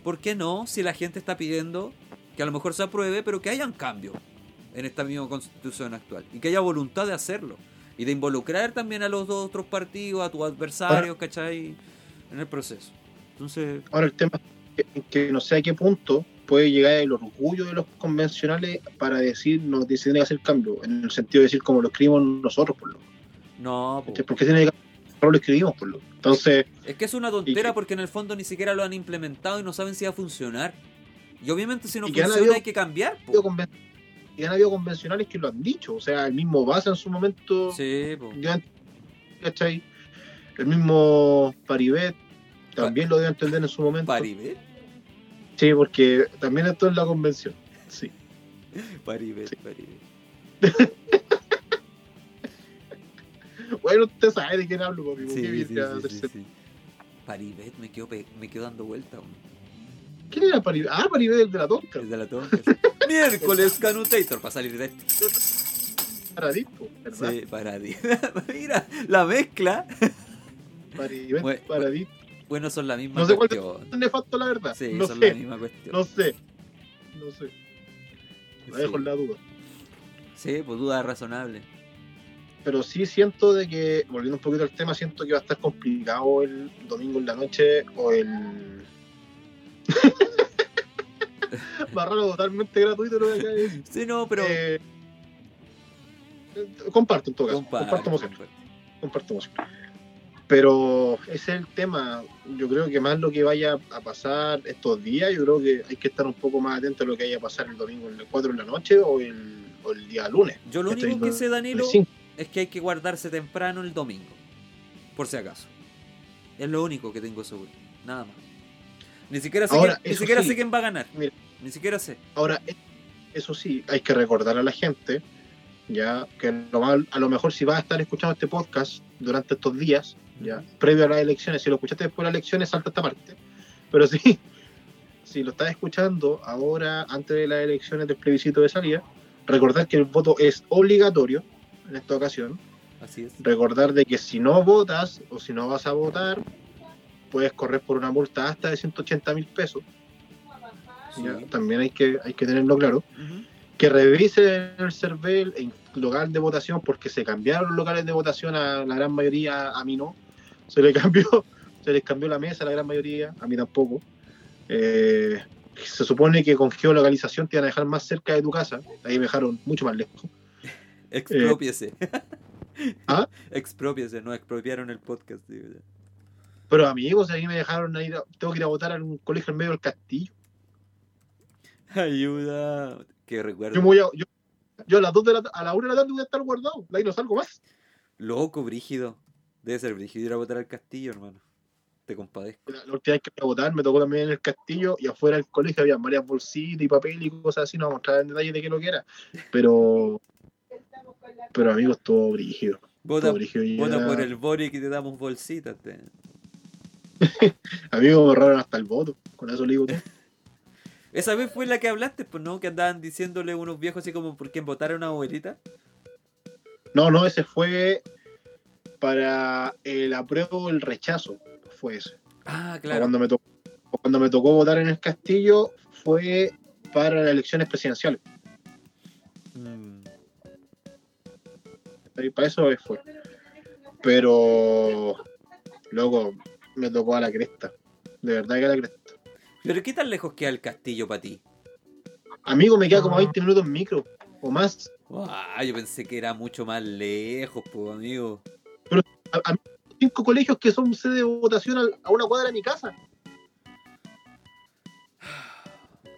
¿por qué no? Si la gente está pidiendo que a lo mejor se apruebe, pero que hayan cambios en esta misma constitución actual. Y que haya voluntad de hacerlo. Y de involucrar también a los dos otros partidos, a tus adversarios, ¿cachai? En el proceso. Entonces,
Ahora el tema es que, que no sé a qué punto puede llegar el orgullo de los convencionales para decir no se tiene que hacer cambio, en el sentido de decir como lo escribimos nosotros, por lo
no, po.
¿Por qué tiene que lo escribimos, por lo Entonces,
Es que es una tontera
que-
porque en el fondo ni siquiera lo han implementado y no saben si va a funcionar. Y obviamente si no funciona
habido-
hay que cambiar. po.
Y han habido convencionales que lo han dicho, o sea, el mismo Baza en su momento,
Sí,
¿cachai? El mismo Paribet también lo dio a entender en su momento.
Paribet.
Sí, porque también esto es la convención. Sí.
Paribet,
Sí.
Paribet.
Bueno, usted sabe de quién hablo, papi.
Sí,
¿qué
sí, sí, sí,
hacerse?
sí. Paribet, me quedo, me quedo dando vuelta. hombre.
¿Quién era Paribet? Ah, Paribet, el de la tonca.
El de la tonca. Miércoles Canutator para salir de esto.
Paradispo, ¿verdad?
Sí, Paradi. Mira, la mezcla.
Paribet,
Bueno,
Paradispo.
Bueno, son la misma
No sé cuál
cuestión.
es nefasto, la verdad.
Sí,
no
son la
sé,
misma cuestión.
no sé. No sé. La dejo en la duda.
Sí, pues duda razonable.
Pero sí siento de que, volviendo un poquito al tema, siento que va a estar complicado el domingo en la noche o el. va raro totalmente gratuito lo que de decir.
Sí, no, pero.
Eh, comparto en todo caso. Comparto emoción. Comparto emoción. Pero ese es el tema. Yo creo que más lo que vaya a pasar estos días, yo creo que hay que estar un poco más atento a lo que vaya a pasar el domingo en las 4 de la noche o el, o el día lunes.
Yo lo único que sé, Danilo,
El
es que hay que guardarse temprano el domingo. Por si acaso. Es lo único que tengo seguro. Nada más. Ni siquiera sé,
Ahora,
ni siquiera
sí.
sé quién va a ganar.
Mira.
Ni siquiera sé.
Ahora, eso sí, hay que recordar a la gente, ya que lo a lo mejor si vas a estar escuchando este podcast durante estos días, ya previo a las elecciones, si lo escuchaste después de las elecciones, salta esta parte. Pero sí, si lo estás escuchando ahora, antes de las elecciones del plebiscito de salida, recordar que el voto es obligatorio en esta ocasión.
Así es.
Recordar de que si no votas o si no vas a votar, puedes correr por una multa hasta de 180 mil pesos. Ya.
Sí.
También hay que, hay que tenerlo claro que revise el CERVEL en local de votación porque se cambiaron los locales de votación a la gran mayoría, a mí no. Se le cambió, se les cambió la mesa a la gran mayoría, a mí tampoco. Eh, se supone que con geolocalización te iban a dejar más cerca de tu casa, ahí me dejaron mucho más lejos.
Expropiese.
¿Ah?
Expropiese, no expropiaron el podcast. digo.
Pero amigos, ahí me dejaron ir a- tengo que ir a votar a un colegio en medio del castillo.
Ayuda. Qué recuerdo.
Yo, me voy a, yo, yo a las 2 de la, a la 1 de la tarde voy a estar guardado, de ahí no salgo más.
Loco, brígido. Debe ser brígido ir a votar al castillo, hermano. Te compadezco.
La, la última vez que fui a votar me tocó también en el castillo y afuera del colegio había varias bolsitas y papel y cosas así, no vamos a entrar en detalles de qué lo que era. Pero, pero amigos, todo brígido.
Vota,
Todo brígido. y
vota
ya-
por el Boric y te damos bolsitas. te-
Amigos, me ahorraron hasta el voto. Con eso le digo todo.
Esa vez fue la que hablaste, pues no, que andaban diciéndole unos viejos así como por quién votar a una abuelita.
No, no, ese fue para el apruebo o el rechazo. Fue ese.
Ah, claro.
Cuando, me tocó, cuando me tocó votar en el castillo fue para las elecciones presidenciales.
Mm,
Y para eso fue. Pero, luego me tocó a la cresta. De verdad que a la cresta.
Pero ¿qué tan lejos queda el castillo para ti?
Amigo, me queda como 20 minutos en micro o más.
Ah, yo pensé que era mucho más lejos, pues, amigo.
A, a- cinco colegios que son sede de votación a una cuadra de mi casa.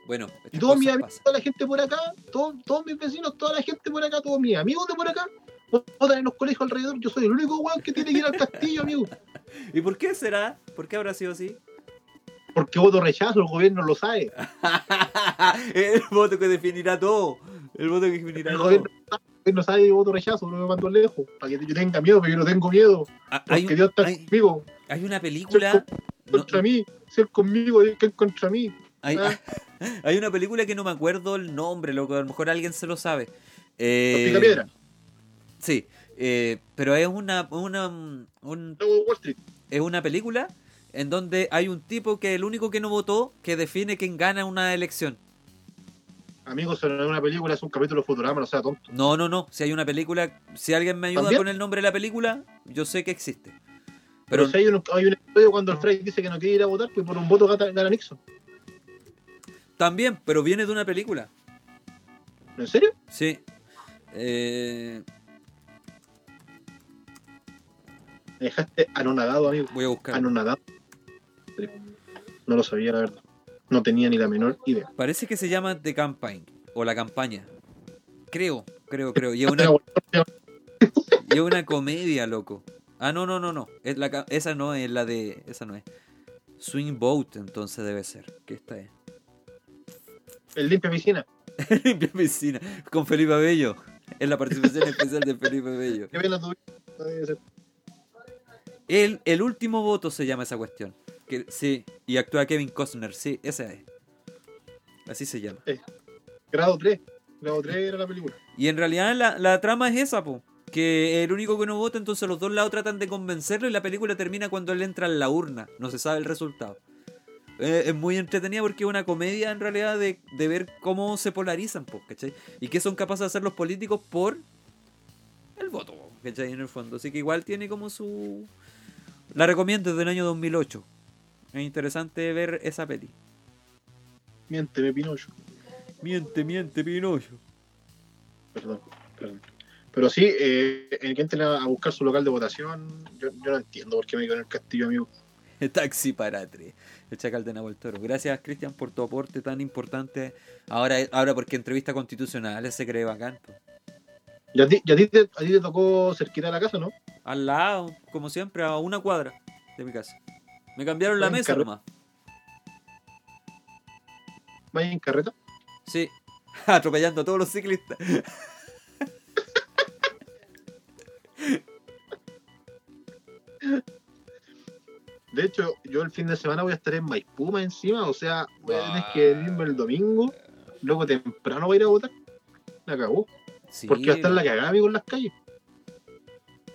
Bueno,
Y todos mis amigos,
pasan.
toda la gente por acá, todos, todos mis vecinos, toda la gente por acá, todos mis amigos de por acá, votan en los colegios alrededor. Yo soy el único weón que tiene que ir al castillo, amigo.
¿Y por qué será? ¿Por qué habrá sido así?
Porque voto rechazo, el gobierno lo sabe.
el voto que definirá todo. El voto que definirá
El
todo.
gobierno, el gobierno sabe voto rechazo, no me mando lejos. Para que yo tenga miedo, porque yo no tengo miedo.
Ah,
Porque
Hay, un-
Dios está
hay-
conmigo.
hay una película. no-
Contra mí. Si él conmigo, que es contra mí.
hay,
Ah.
hay una película que no me acuerdo el nombre, loco. A lo mejor alguien se lo sabe.
Los
Eh,
Picapiedra.
Sí, eh, pero es una, una, un-
Wall Street.
es una película en donde hay un tipo que el único que no votó que define quién gana una elección.
Amigos, eso no es una película, es un capítulo de Futurama, no sea tonto.
No, no, no. Si hay una película, si alguien me ayuda
¿También?
con el nombre de la película, yo sé que existe.
Pero,
Pero
si hay un, hay un episodio cuando el Frey dice que no quiere ir a votar, pues por un voto gana, gana Nixon.
también, pero viene de una película.
¿En serio?
Sí. Eh,
Me dejaste anonadado, amigo.
voy a buscar.
Anonadado. No lo sabía, la verdad. No tenía ni la menor idea.
Parece que se llama The Campaign o la campaña. Creo, creo, creo. Y es una, y es una comedia, loco. Ah, no, no, no, no. Es la, esa no es la de. Esa no es. Swing Boat, entonces debe ser. Que esta es.
El limpia piscina.
Limpia piscina. Con Felipe Abello. Es la participación especial de Felipe.
Qué ser.
El, el último voto se llama esa cuestión. Que, sí, y actúa Kevin Costner. Sí, esa es. Así se llama.
Grado 3. Grado 3 era la película.
Y en realidad la, la trama es esa, po. Que el único que no vota, entonces los dos lados tratan de convencerlo y la película termina cuando él entra en la urna. No se sabe el resultado. Eh, es muy entretenida porque es una comedia en realidad de, de ver cómo se polarizan, po, ¿cachai? Y qué son capaces de hacer los políticos por el voto, ¿cachai? En el fondo. Así que igual tiene como su... La recomiendo desde el año 2008. Es interesante ver esa peli.
Miénteme, Pinocho.
Miente, miente, Pinocho.
Perdón, perdón. Pero sí, eh, el que entren a buscar su local de votación, yo, yo no entiendo por qué me quedo en el castillo, amigo.
Taxi para tres. El Chacal de Nahuel Toro. Gracias, Cristian, por tu aporte tan importante. Ahora, ahora porque entrevista constitucional se cree bacán.
Y a ti, y a ti, te, a ti te tocó cerquita de la casa, ¿no?
Al lado, como siempre, a una cuadra de mi casa. Me cambiaron la mesa nomás.
Vaya en carreta.
Sí. Atropellando a todos los ciclistas.
De hecho, yo el fin de semana voy a estar en Maipú más encima, o sea, voy a tener que venirme el domingo, luego temprano voy a ir a votar. La cagó.
Sí.
Porque va a estar la cagada, en las calles.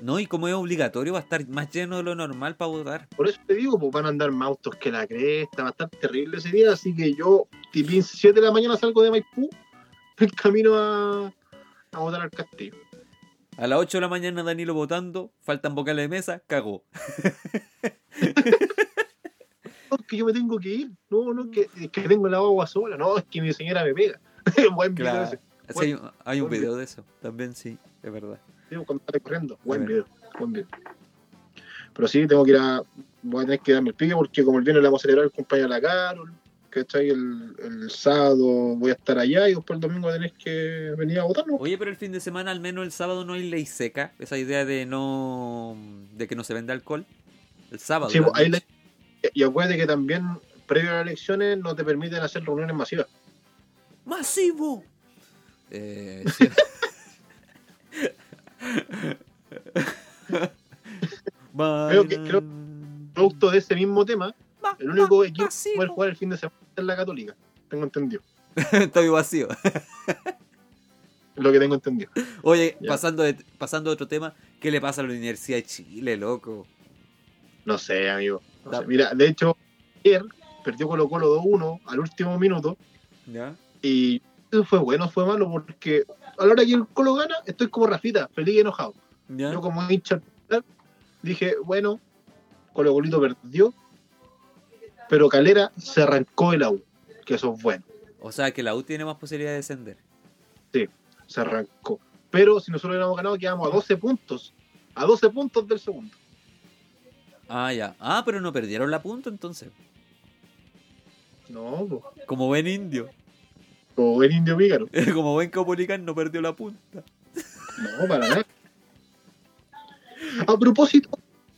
No, y como es obligatorio, va a estar más lleno de lo normal para votar.
Por eso te digo, pues van a andar más autos que la cresta, va a estar terrible ese día, así que yo, tipín 7 de la mañana salgo de Maipú, en camino a, a votar al castillo.
A las 8 de la mañana Danilo votando, faltan vocales de mesa, cagó.
No, es que yo me tengo que ir, no, no, que, es que tengo la agua sola, no, es que mi señora me pega. Buen video
Claro.
ese.
Sí,
Buen-
hay un, hay un
buen
video de eso, también sí, es verdad.
Corriendo. Buen video, buen video. Pero sí, tengo que ir a. Voy a tener que darme el pique porque, como el viernes le vamos a celebrar el cumpleaños a la Carol, ¿cachai? El, el sábado voy a estar allá y después el domingo tener que venir a votar, ¿no?
Oye, pero el fin de semana, al menos el sábado, no hay ley seca. Esa idea de no. de que no se vende alcohol. El sábado.
Sí, pues, ahí
noche.
le- y acuérdate que también, previo a las elecciones, no te permiten hacer reuniones masivas.
¡Masivo! Eh, sí.
Creo que- creo- Producto de ese mismo tema,
Ma-
el único
ma-
equipo que puede jugar el fin de semana es la Católica. Tengo entendido.
Estoy vacío.
Lo que tengo entendido.
Oye,
Ya.
pasando, de, pasando a otro tema, ¿qué le pasa a la Universidad de Chile, loco?
No sé, amigo. no sé. Mira, de hecho, ayer perdió Colo Colo 2-1 al último minuto.
¿Ya?
Y eso fue bueno, fue malo, porque a la hora que el Colo gana, estoy como Rafita, feliz y enojado.
¿Ya?
Yo como hincha dije, bueno, Colo Colito perdió, pero Calera se arrancó el U, que eso es bueno,
O sea, que la U tiene más posibilidad de descender.
se arrancó. Pero si nosotros hubiéramos ganado, quedamos a 12 puntos, a 12 puntos del segundo.
Ah, ya. Ah, pero no perdieron la punta entonces.
No, po.
Como buen indio.
como el indio pícaro.
Como buen Caupolicán no perdió la punta.
No, para nada. A propósito,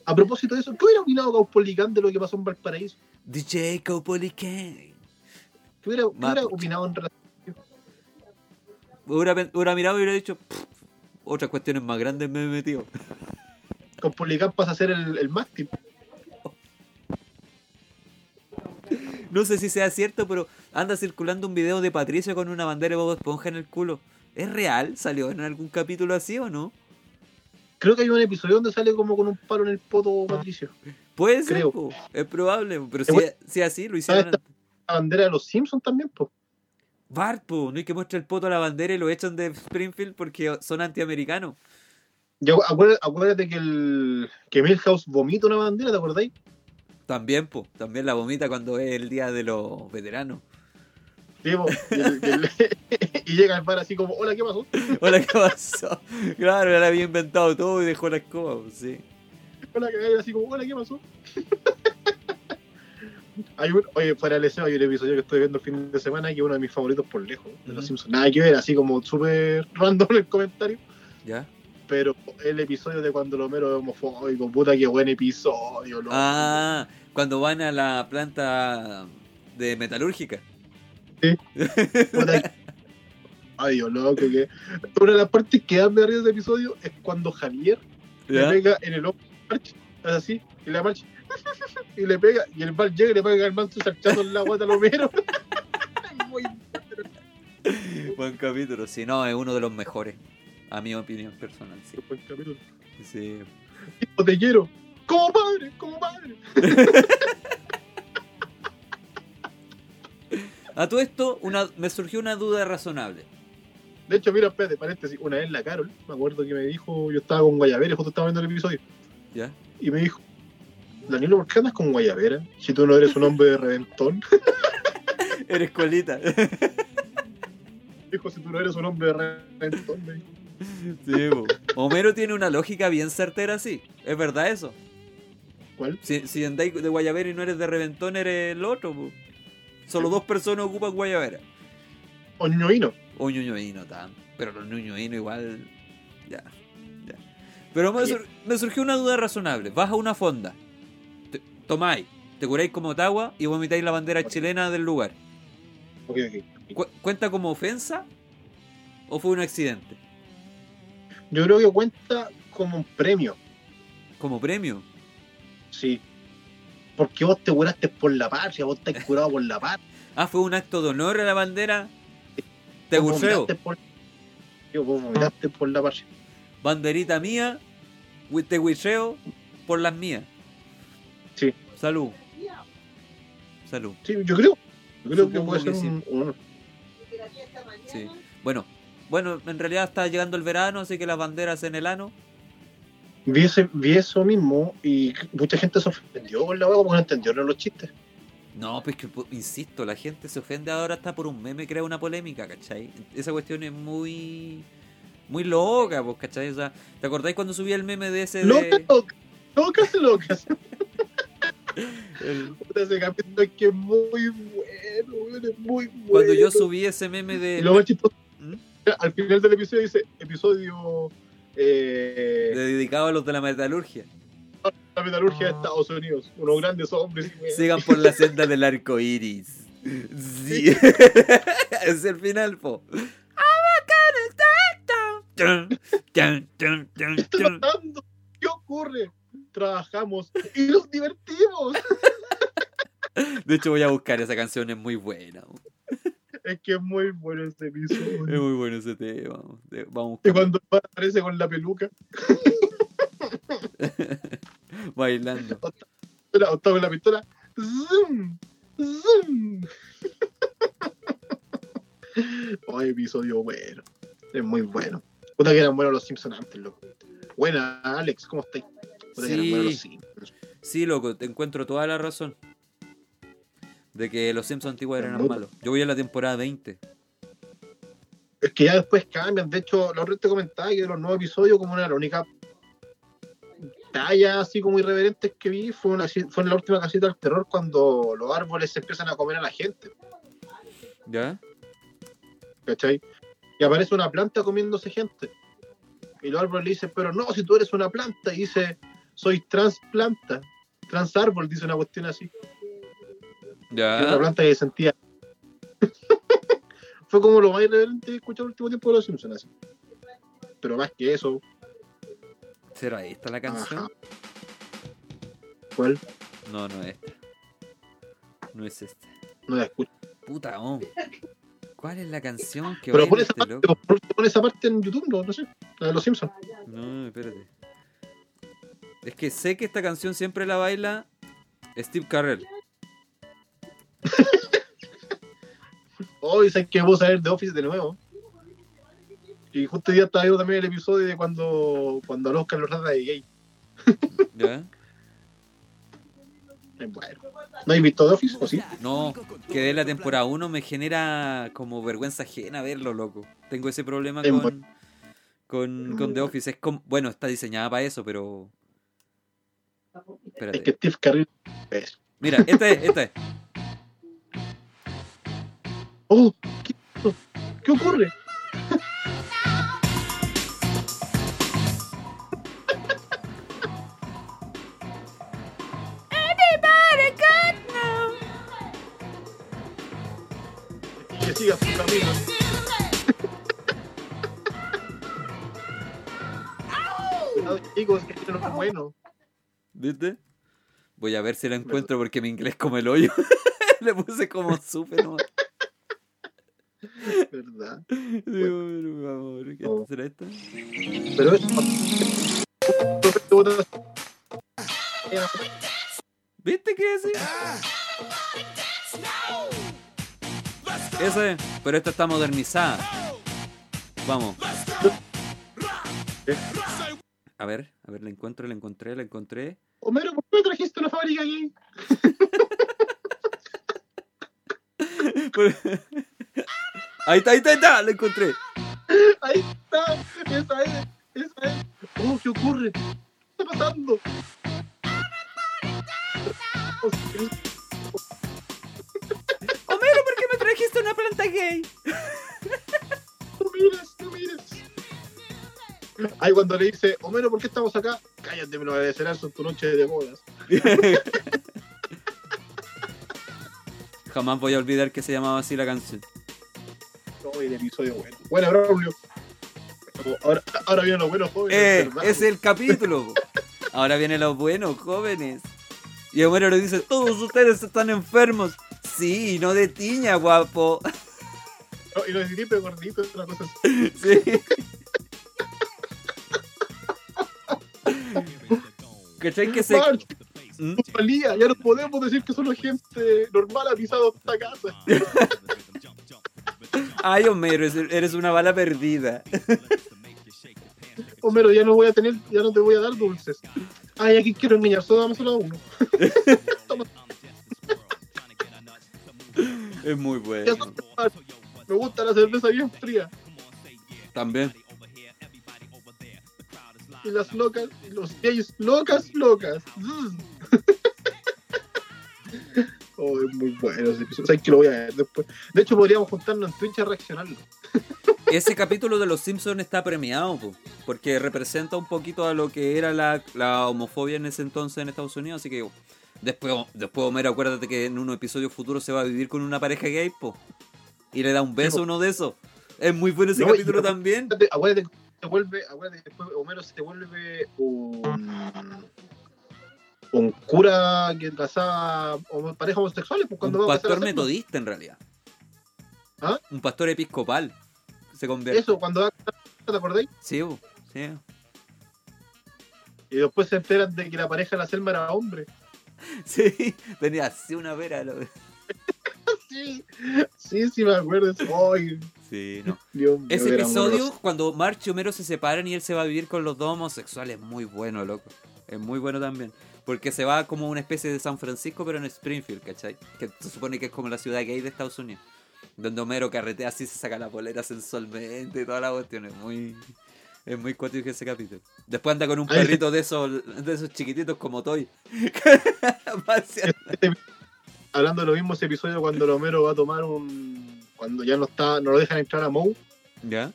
a propósito de eso, ¿qué hubiera opinado Caupolicán de lo que pasó en Valparaíso?
DJ Caupolicán.
¿Qué hubiera, qué hubiera opinado en relación?
Hubiera, hubiera mirado y hubiera dicho, "Pff, otras cuestiones más grandes me he metido.
Caupolicán pasa a ser el, el mástil.
No sé si sea cierto, pero anda circulando un video de Patricio con una bandera de Bob Esponja en el culo. ¿Es real? ¿Salió en algún capítulo así o no?
Creo que hay un episodio donde sale como con un palo en el poto Patricio.
Puede ser, po. es probable, pero si, así lo hicieron.
La bandera de los Simpsons también, pues.
Bart, po, no hay que mostrar el poto a la bandera y lo echan de Springfield porque son antiamericanos.
Yo, acuérdate, acuérdate que el que Milhouse vomita una bandera, ¿te acordáis?
También, po, también la vomita cuando es el día de los veteranos.
Y, el- y el- y llega el bar así como, hola, ¿qué pasó?
Hola, ¿qué pasó? Claro, él había inventado todo y dejó la escoba, po, sí.
Hola, que así como, hola, ¿qué pasó? hay un, oye, fuera del deseo, hay un episodio que estoy viendo el fin de semana que es uno de mis favoritos por lejos, de los. Simpsons. Nada que ver, así como súper random el comentario.
¿Ya?
Pero el episodio de cuando Lomero es homofóbico, puta que buen episodio, loco.
Ah, cuando van a la planta de metalúrgica.
Puta que- Ay, Dios, loco, que. Una de las partes que más me ríe de ese episodio es cuando Javier le pega en el ojo así, y la March, y le pega, y el bar llega y le pega el manto sarchando en la guata a Lomero. Muy
Buen capítulo, sí, no, es uno de los mejores, a mi opinión personal, sí.
buen capítulo.
sí.
Hijo, te quiero. Como padre, como padre.
A todo esto, una, me surgió una duda razonable.
De hecho, mira, espérate, paréntesis, una vez la Carol, me acuerdo que me dijo, yo estaba con Guayabera, justo estaba viendo el episodio,
¿Ya?
y me dijo, Danilo, ¿por qué andas con Guayabera? Si tú no eres un hombre de reventón.
Eres colita.
dijo, si tú no eres un hombre de reventón, me dijo.
Sí. Homero tiene una lógica bien certera, sí. Es verdad eso.
¿Cuál?
Si, si andáis de Guayavera y no eres de Reventón, eres el otro, po. Solo dos personas ocupan Guayavera.
O ñoíno.
O ñuñoíno, tan. Pero los ñuñoínos igual. Ya. ya. Pero me, sur- me surgió una duda razonable. Vas a una fonda. te- tomáis, te curáis como tagua y vomitáis la bandera chilena del lugar.
Ok, ok.
¿Cu- ¿Cuenta como ofensa? ¿O fue un accidente?
Yo creo que cuenta como un premio.
Como premio.
Sí. Porque vos te curaste por la patria, vos estás curado por la patria.
Ah, fue un acto de honor a la bandera. Te
vomitaste por- Yo, vos por la patria.
Banderita mía. Te huicheo por las mías.
Sí.
Salud. Salud.
Sí, yo creo. Yo creo que puede ser
que sí.
un, un-
Sí. Bueno, bueno, en realidad está llegando el verano, así que las banderas en el ano.
Vi, ese- vi eso mismo y mucha gente se ofendió con la hueá porque no entendieron los chistes.
No, pues que, po- insisto, la gente se ofende ahora hasta por un meme, crea una polémica, ¿cachai? Esa cuestión es muy. Muy loca, pues, ¿cachai? O sea, ¿te acordáis cuando subí el meme de ese de.
Locas, locas, locas,
el-
Puta, Ese capítulo es que es muy bueno, es muy bueno.
cuando yo subí ese meme de.
Lo más chistoso,
¿Mm?
al final del episodio dice episodio eh,
de dedicado a los de la metalurgia.
la metalurgia de Estados Unidos. Unos grandes hombres.
Sigan por la senda del arco iris. Sí. es el final, po.
¿Qué ocurre? Trabajamos y nos divertimos.
De hecho, voy a buscar esa canción, es muy buena.
Es que es muy bueno este
Es
episodio.
muy bueno ese tema. Vamos
Y cuando aparece con la peluca,
bailando.
la- o está con la pistola, zoom, zoom. Oh, episodio bueno. Es muy bueno. Puta que eran buenos los Simpsons antes, loco. Buena, Alex, ¿cómo estáis? Puta que eran
Sí.
buenos los Simpsons.
Sí, loco, te encuentro toda la razón. De que los Simpsons antiguos eran malos. Yo voy a la temporada 20.
Es que ya después cambian. De hecho, la te comentaba que de los nuevos episodios, como una de la única talla así como irreverentes que vi, fue, una, fue en la última casita del terror cuando los árboles se empiezan a comer a la gente.
¿Ya?
¿Cachai? Y aparece una planta comiéndose gente. Y los árboles le dicen, pero no, si tú eres una planta. Y dice, soy transplanta. Transárbol, dice una cuestión así. Y una
¿Ya?
planta que sentía. Fue como lo más irreverente que he escuchado el último tiempo de los Simpsons. Así. Pero más que eso,
¿Será esta la canción?
Ajá. ¿cuál?
No, no es esta. No es esta.
No la escucho.
Puta, oh. ¿Cuál es la canción que
Pero
baila
pon esa,
este
parte,
loco?
pon- esa parte en YouTube, no, no sé. La de los Simpsons.
No, espérate. Es que sé que esta canción siempre la baila Steve Carell.
Hoy sabes que vos a ver The Office de nuevo. Y justo día estaba viendo también el episodio de cuando, cuando al Oscar lo trata de gay.
¿Ya?
Es bueno. ¿No has visto The Office? ¿O sí?
No, que de la temporada 1 me genera como vergüenza ajena verlo, loco. Tengo ese problema
Es
con, con, con The Office. Es como, bueno, está diseñada para eso, pero...
Es que Steve Carell es.
Mira, esta es, esta es.
¡Oh! ¿Qué, ¿Qué ocurre? Y que siga su camino. Chicos, que esto no es bueno.
¿Viste? Voy a ver si la encuentro porque mi inglés como el hoyo. Le puse como súper nomás.
¿Verdad?
Digo, pero, amor, ¿qué
Oh.
será esta?
Pero.
¿Viste qué es? Esa es, pero esta está modernizada. Vamos. A ver, a ver, la encuentro, la encontré, la encontré.
Homero, ¿por qué me trajiste una fábrica gay?
Ahí está, ahí está, ahí está, la encontré.
Ahí está. Esa es, esa es. Oh, ¿qué ocurre? ¿Qué está pasando?
Homero, ¿por qué me trajiste una planta gay?
No mires, no mires. Ay, cuando le dice, Homero, ¿por qué estamos acá? Cállate, me lo agradecerás en tu noche de bodas.
Jamás voy a olvidar que se llamaba así la canción.
No, el episodio bueno. Buena, Braulio. Ahora, ahora vienen los buenos jóvenes.
Eh, es el capítulo. Ahora vienen los buenos jóvenes. Y Homero le dice, todos ustedes están enfermos. Sí, no de tiña, guapo.
No, y los gripes gorditos, una cosa así.
Sí. ¿Cachai que se...
March,
¿Mm?
valía, ya no podemos decir que solo gente normal ha pisado esta casa.
Ay, Homero, eres- una bala perdida.
Homero, ya no voy a tener, ya no te voy a dar dulces. Ay, aquí quiero engañar, solo dame solo a uno. Toma,
Es muy bueno.
Me gusta la cerveza bien fría.
También.
Y las locas, los gays locas, locas. Oh, es muy bueno ese episodio. Que lo voy a ver después. De hecho, podríamos juntarnos en Twitch a reaccionarlo.
Ese capítulo de Los Simpsons está premiado, po, porque representa un poquito a lo que era la, la homofobia en ese entonces en Estados Unidos, así que después, después Homero, acuérdate que en unos episodios futuros se va a vivir con una pareja gay, po, y le da un beso a uno de esos. Es muy bueno ese
No,
capítulo también.
Acuérdate, acuérdate vuelve, acuérdate que después Homero se vuelve un, un cura que casaba parejas homosexuales pues, cuando
Un
va a
pastor metodista en realidad.
¿Ah?
Un pastor episcopal. Se convierte.
Eso, cuando va a ¿te acordáis?
Sí, sí.
Y después se enteran de que la pareja de la Selma era hombre.
Sí, tenía así una vera. lo-
Sí, sí, sí, me acuerdo. Ay,
Sí, no.
Dios
Ese episodio,
amoroso.
cuando March y Homero se separan y él se va a vivir con los dos homosexuales, es muy bueno, loco. Es muy bueno también. Porque se va como una especie de San Francisco, pero en Springfield, ¿cachai? Que se supone que es como la ciudad gay de Estados Unidos. Donde Homero carretea así, se saca la polera sensualmente y toda la cuestión. Es muy, es muy cuático ese capítulo. Después anda con un perrito de esos, de esos chiquititos como Toy. Paseando.
Hablando de lo mismo, ese episodio cuando el Homero va a tomar un. Cuando ya no está, no lo dejan entrar a Moe
¿Ya?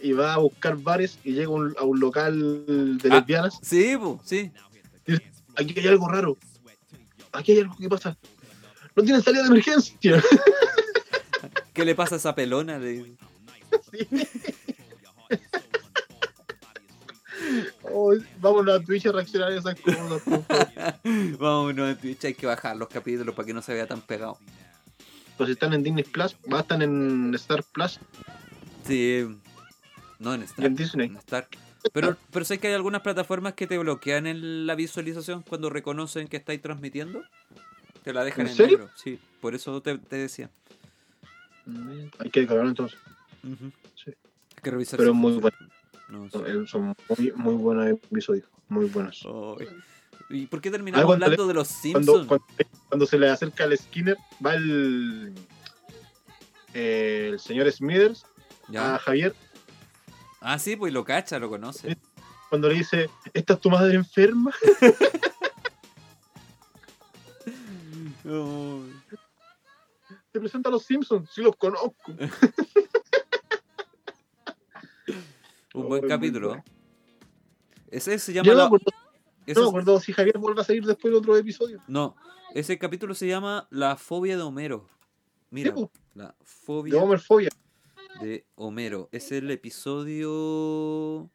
y va a buscar bares y llega un- a un local de
Ah.
lesbianas.
Sí, po, sí.
Aquí hay algo raro. Aquí hay algo que pasa. No tienen salida de emergencia.
¿Qué le pasa a esa pelona? Le-
Oh, vámonos a Twitch a reaccionar a esas cosas.
Vámonos a Twitch, hay que bajar los capítulos para que no se vea tan pegado.
Pues están en Disney Plus, va a estar en Star Plus
Sí. No, en
y
Star.
en Disney.
En Star. Pero, pero sé que hay algunas plataformas que te bloquean en la visualización cuando reconocen que estáis transmitiendo. Te la dejan
¿En
en,
serio?
negro. Sí, por eso te, te decía.
Hay que descargarlo entonces. Sí.
Hay que revisar.
Pero muy
funciona. No, sí.
Eh, Son muy, muy buenos episodios. Muy buenos.
¿Y por qué terminamos
Ah,
hablando de los
Cuando,
Simpsons?
cuando, cuando se le acerca al Skinner, va el, eh, el señor Smithers
¿Ya?
a Javier
Ah, sí, pues lo cacha, lo conoce.
cuando le dice: ¿Esta es tu madre enferma? Te presenta a los Simpsons, sí los conozco.
Un buen capítulo.
bueno.
Ese se
Yo
llama.
no me acuerdo, no me
es-
acuerdo si Javier vuelve a salir después de otro episodio.
No, ese capítulo se llama La fobia de Homero. Mira,
po.
la
De
fobia
Homer Fobia.
De Homero. Es el episodio.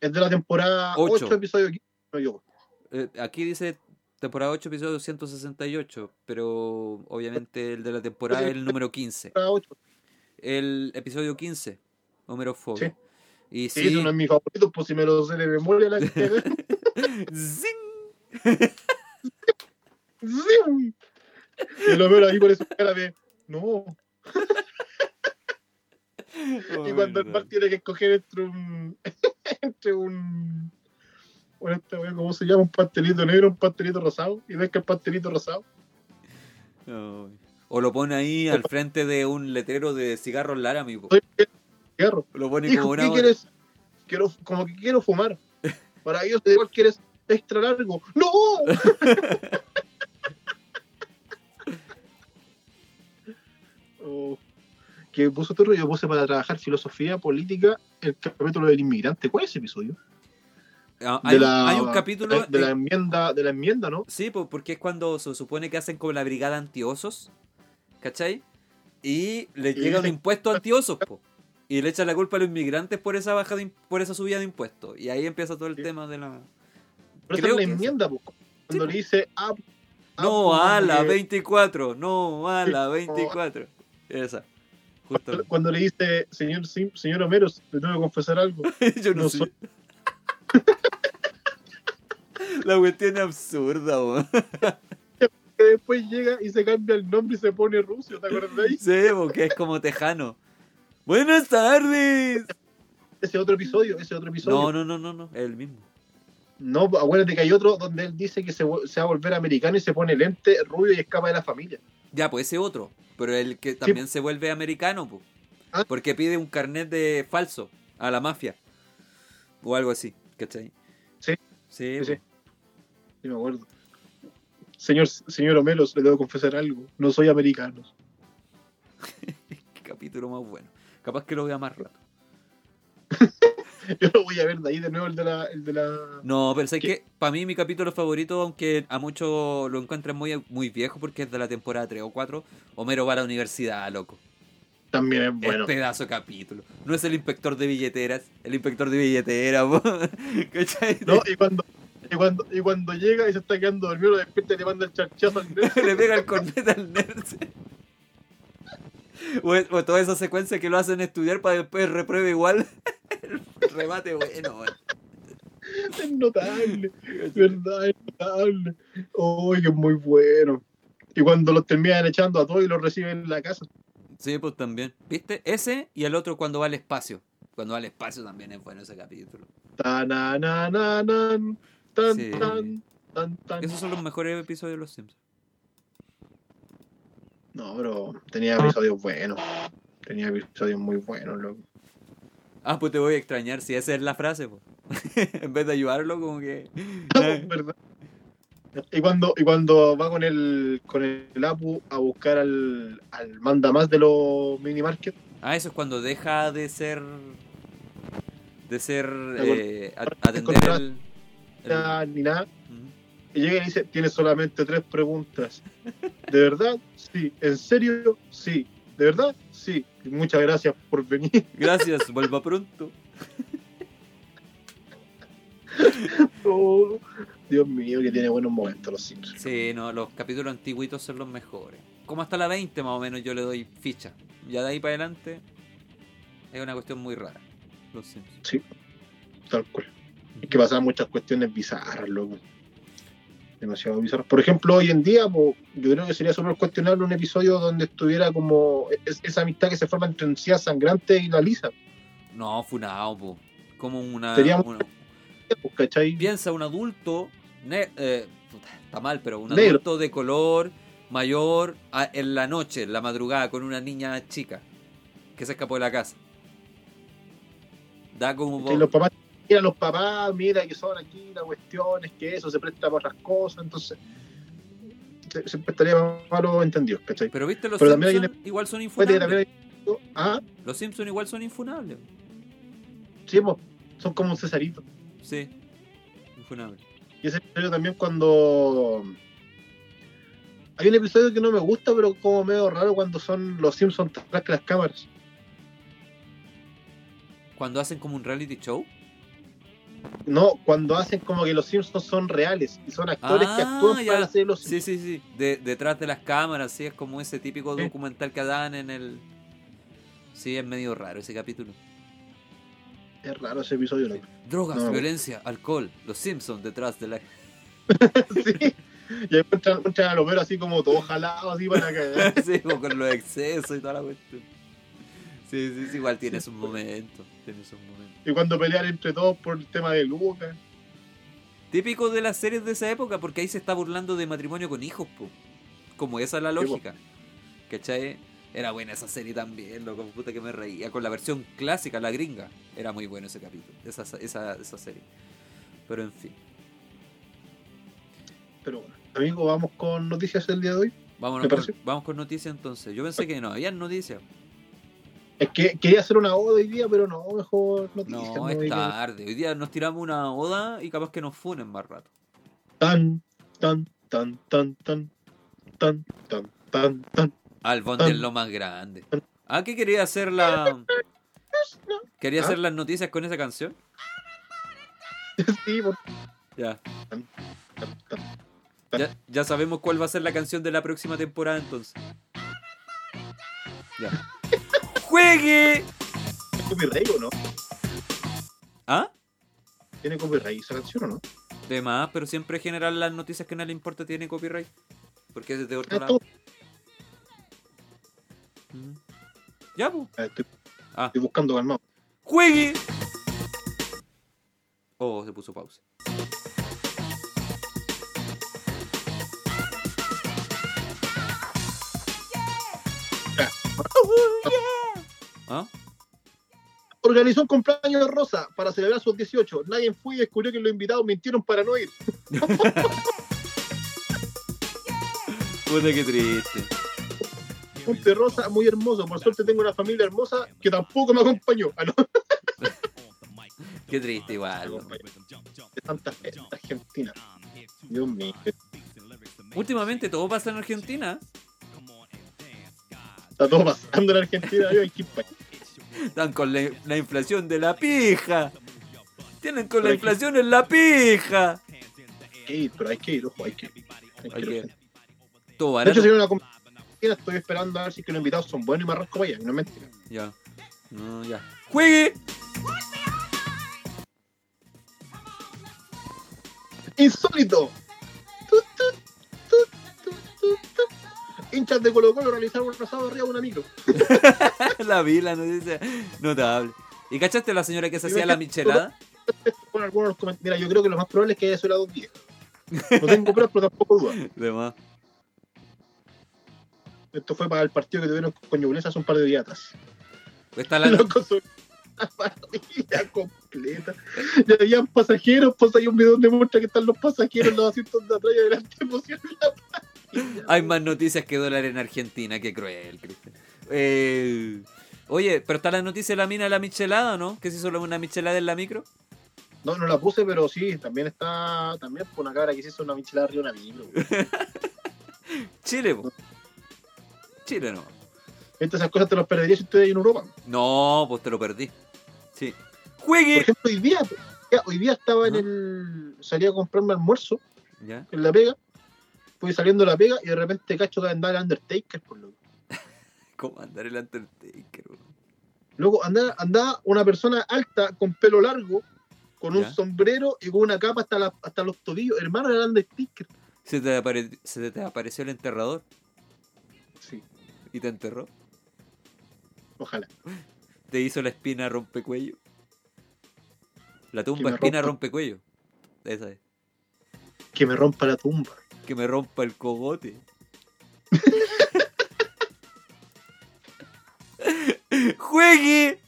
Es de la temporada
Ocho.
8, episodio 15. no me equivoco.
eh, aquí dice temporada 8, episodio 168. Pero obviamente el de la temporada es el número 15.
Temporada 8.
El episodio 15, Homero Fobia. Y
Sí,
sí.
es uno de mis favoritos, pues si me lo sé de memoria la que
¡Zing!
¡Zium! Y lo veo ahí por esa cara de no. Y cuando el Bart tiene que escoger entre un. entre un. Bueno, esta wea, ¿cómo se llama? Un pastelito negro, un pastelito rosado. Y ves que el pastelito rosado.
O lo pone ahí al frente de un letrero de cigarros Laramie. po.
Soy- cigarro.
Lo pone
Hijo,
como una
¿qué quieres? Quiero, como que quiero fumar. Para ellos, igual quieres extra largo. ¡No! ¿Qué puso? Yo puse para trabajar filosofía política el capítulo del inmigrante. ¿Cuál es ese episodio?
Ah, Hay, un-
la-
hay un capítulo.
de la
eh,
enmienda, de la enmienda, ¿no?
Sí, po, porque es cuando se supone que hacen como la brigada antiosos, ¿cachai? Y le llega un impuesto antiosos, po. Y le echan la culpa a los inmigrantes por esa baja de por esa subida de impuestos. Y ahí empieza todo el
Sí.
tema de la.
Pero esa
Creo
es la
que
enmienda, pues, cuando le dice ah, ah,
No a la
porque-
24, no a la
Sí,
24. Esa.
Cuando, cuando le dice, señor, señor Homero, le tengo que confesar algo.
Yo no,
no
sé.
soy-
la cuestión es absurda, weón.
Que después llega y se cambia el nombre y se pone ruso, ¿te acuerdas de ahí?
Sí, porque es como tejano. Buenas tardes.
Ese otro episodio, ese otro episodio.
No, no, no, no, no, es el mismo.
No, acuérdate que hay otro donde él dice que se va a volver americano y se pone lente, rubio y escapa de la familia.
Ya, pues ese otro. Pero el que también se vuelve americano, pues.
Ah.
Porque pide un carnet de falso a la mafia. O algo así, ¿cachai?
Sí.
Sí,
Sí, sí. Sí, me acuerdo. Señor, señor Homeros, le debo confesar algo. No soy americano.
Qué capítulo más bueno. Capaz que lo vea más rato.
Yo lo voy a ver de ahí de nuevo el de la. El de la...
No, pero sé que para mí mi capítulo favorito, aunque a muchos lo encuentran muy, muy viejo porque es de la temporada 3 o 4, Homero va a la universidad, loco.
También es bueno.
Es pedazo de capítulo. No es el inspector de billeteras, el inspector de billeteras.
¿No? Y cuando, y, cuando, y cuando llega y se está quedando dormido, lo despierta y le manda el charchazo al nerd.
le pega el corneta al nerd. O, o toda esa secuencia que lo hacen estudiar para después repruebe igual. El remate bueno.
Es notable. ¿Verdad? Es notable. Uy, que es muy bueno. Y cuando los terminan echando a todos y los reciben en la casa.
Sí, pues también. ¿Viste? Ese y el otro cuando va al espacio. Cuando va al espacio también es bueno ese capítulo.
Tan,
Sí.
tan, tan, tan.
Esos son los mejores episodios de Los Simpsons.
No, pero tenía episodios buenos. Tenía episodios muy buenos, loco.
Ah, pues te voy a extrañar si esa es la frase, pues. en vez de ayudarlo, como que.
¿Verdad? Y cuando, y cuando va con el con el Apu a buscar al, al manda más de los mini market,
Ah, eso es cuando deja de ser. De ser. Eh, atender el.
ni nada. Y llega y dice, tiene solamente tres preguntas. ¿De verdad? Sí. ¿En serio? Sí. ¿De verdad? Sí. Y muchas gracias por venir.
Gracias, vuelva pronto.
Oh, Dios mío, que tiene buenos momentos los Simpsons.
Sí, no, los capítulos antiguitos son los mejores. Como hasta la 20 más o menos yo le doy ficha. Ya de ahí para adelante es una cuestión muy rara. Los Simpsons.
Tal cual. Es que pasaban muchas cuestiones bizarras, loco. Demasiado bizarras. Por ejemplo, hoy en día, po, yo creo que sería súper cuestionable un episodio donde estuviera como es- esa amistad que se forma entre Encía Sangrante y la Lisa.
No, funao, po. Como una,
Sería
una-
Pues.
Piensa un adulto, ne- eh, está mal, pero un
Negro.
adulto de color mayor a- en la noche, en la madrugada, con una niña chica que se escapó de la casa. Da como...
Los papás, mira, los papás, mira que son aquí la cuestión, es que eso se presta para otras cosas, entonces se- siempre estaría malo entendido, ¿cachai?
Pero viste, los
Pero también hay
Simpsons igual son infunables.
hay- Ah,
Los Simpsons igual son infunables.
sí, po, son como un cesarito.
Sí, infunables.
Y ese episodio también cuando. Hay un episodio que no me gusta, pero como medio raro cuando son los Simpsons tras las cámaras.
Cuando hacen como un reality show.
No, cuando hacen como que los Simpsons son reales y son actores que
Ah,
actúan
ya.
para hacer los
Sí, sí, sí. De- detrás de las cámaras, sí, es como ese típico documental que dan en el. Sí, es medio raro ese capítulo.
Es raro ese episodio, loco.
Drogas,
No.
violencia, alcohol, los Simpsons detrás de la.
sí. Y ahí muestran a los veros así como todo jalado, así para cagar.
sí, con los excesos y toda la cuestión. Sí, sí, sí, igual tiene sus momentos. Tiene sus momentos.
Y cuando pelean entre todos por el tema de Lucas.
Típico de las series de esa época, porque ahí se está burlando de matrimonio con hijos, po. Como esa es la lógica. ¿Cachai? Era buena esa serie también, loco, puta que me reía. Con la versión clásica, la gringa. Era muy bueno ese capítulo, esa, esa, esa serie. Pero en fin.
Pero bueno, amigo, vamos con noticias del día de hoy.
Vámonos
¿Me
con, vamos con noticias entonces. Yo pensé que no había noticias.
Es que quería hacer una oda hoy día, pero no, mejor noticias.
No, es tarde. Hoy día nos tiramos una oda y capaz que nos funen más rato.
Tan, tan, tan, tan, tan, tan, tan, tan, tan.
Al Bondi es lo más grande. Ah, ¿qué quería hacer la. ¿Quería
¿Ah?
hacer las noticias con esa canción?
Sí, por-
Ya. Ya, ya sabemos cuál va a ser la canción de la próxima temporada entonces. Ya.
¿Tiene copyright o no?
¿Ah?
¿Tiene copyright esa canción o no?
De más, pero siempre en general las noticias que no le importa tiene copyright. Porque es de otro
Ah,
lado. Ujú. Ya, pues.
Estoy,
Ah.
estoy buscando calmado.
¡Juegue! Oh, se puso pausa. ¿Ah?
Organizó un cumpleaños de Rosa para celebrar sus 18. Nadie fue y descubrió que los invitados mintieron para no ir.
Puta que triste.
De Rosa muy hermoso. Por suerte tengo una familia hermosa que tampoco me acompañó. Ah, no,
Qué triste igual.
de tanta gente argentina. Dios mío.
Últimamente todo pasa en Argentina.
Está todo pasando en Argentina. Yo, ¿qué
Están con la, la inflación de la pija. Tienen con la
hay que-
inflación en la pija.
hay que ir, pero hay que ir, ojo, hay que ir. Hay que
Hay
ir,
que-. Todo
De hecho,
barato.
una comida, estoy esperando a ver si que los invitados son buenos y me arranco para allá. No es mentira.
Ya. No, ya. ¡Juegue!
¡Insólito! Tu, tu, tu. Hinchas de Colo Colo realizaron un asado arriba de una micro.
la vi la noticia. Notable. ¿Y cachaste a la señora que se hacía la michelada?
Con algunos Mira, yo creo que lo más probable es que haya sido la dos días. No tengo pruebas, pero tampoco duda.
De más.
Esto fue para el partido que tuvieron con Ñublense hace un par de días atrás.
Está la,
Loco, son una parrilla completa. Ya habían pasajeros, pues hay un video donde muestra que están los pasajeros, los asientos de atrás y adelante emocionan la.
Hay más noticias que dólar en Argentina. Qué cruel, Cristian. Eh, oye, pero está la noticia de la mina de la michelada, ¿o ¿no? Que se hizo una michelada en la micro.
No, no la puse, pero sí, también está. También fue una cabra que se hizo una michelada arriba de una micro.
Chile, po. Chile no.
Estas esas cosas te las perderías si estuvieras en Europa.
No, pues te lo perdí. Sí.
Por
¡Juegue!
ejemplo, hoy día, hoy día estaba en el. Salí a comprarme almuerzo
Ya.
en la pega. Fui saliendo de la pega y de repente cacho que andaba el Undertaker, por loco.
¿Cómo andar el Undertaker, bro?
Luego andaba, andaba una persona alta con pelo largo, con un sombrero y con una capa hasta, la- hasta los tobillos. Hermano, era Undertaker.
¿Se te, apare- se te apareció el enterrador
Sí,
y te enterró?
ojalá.
¿Te hizo la espina rompecuello? La tumba espina rompecuello. Esa es.
Que me rompa la tumba.
Que me rompa el cogote. ¡Juegue!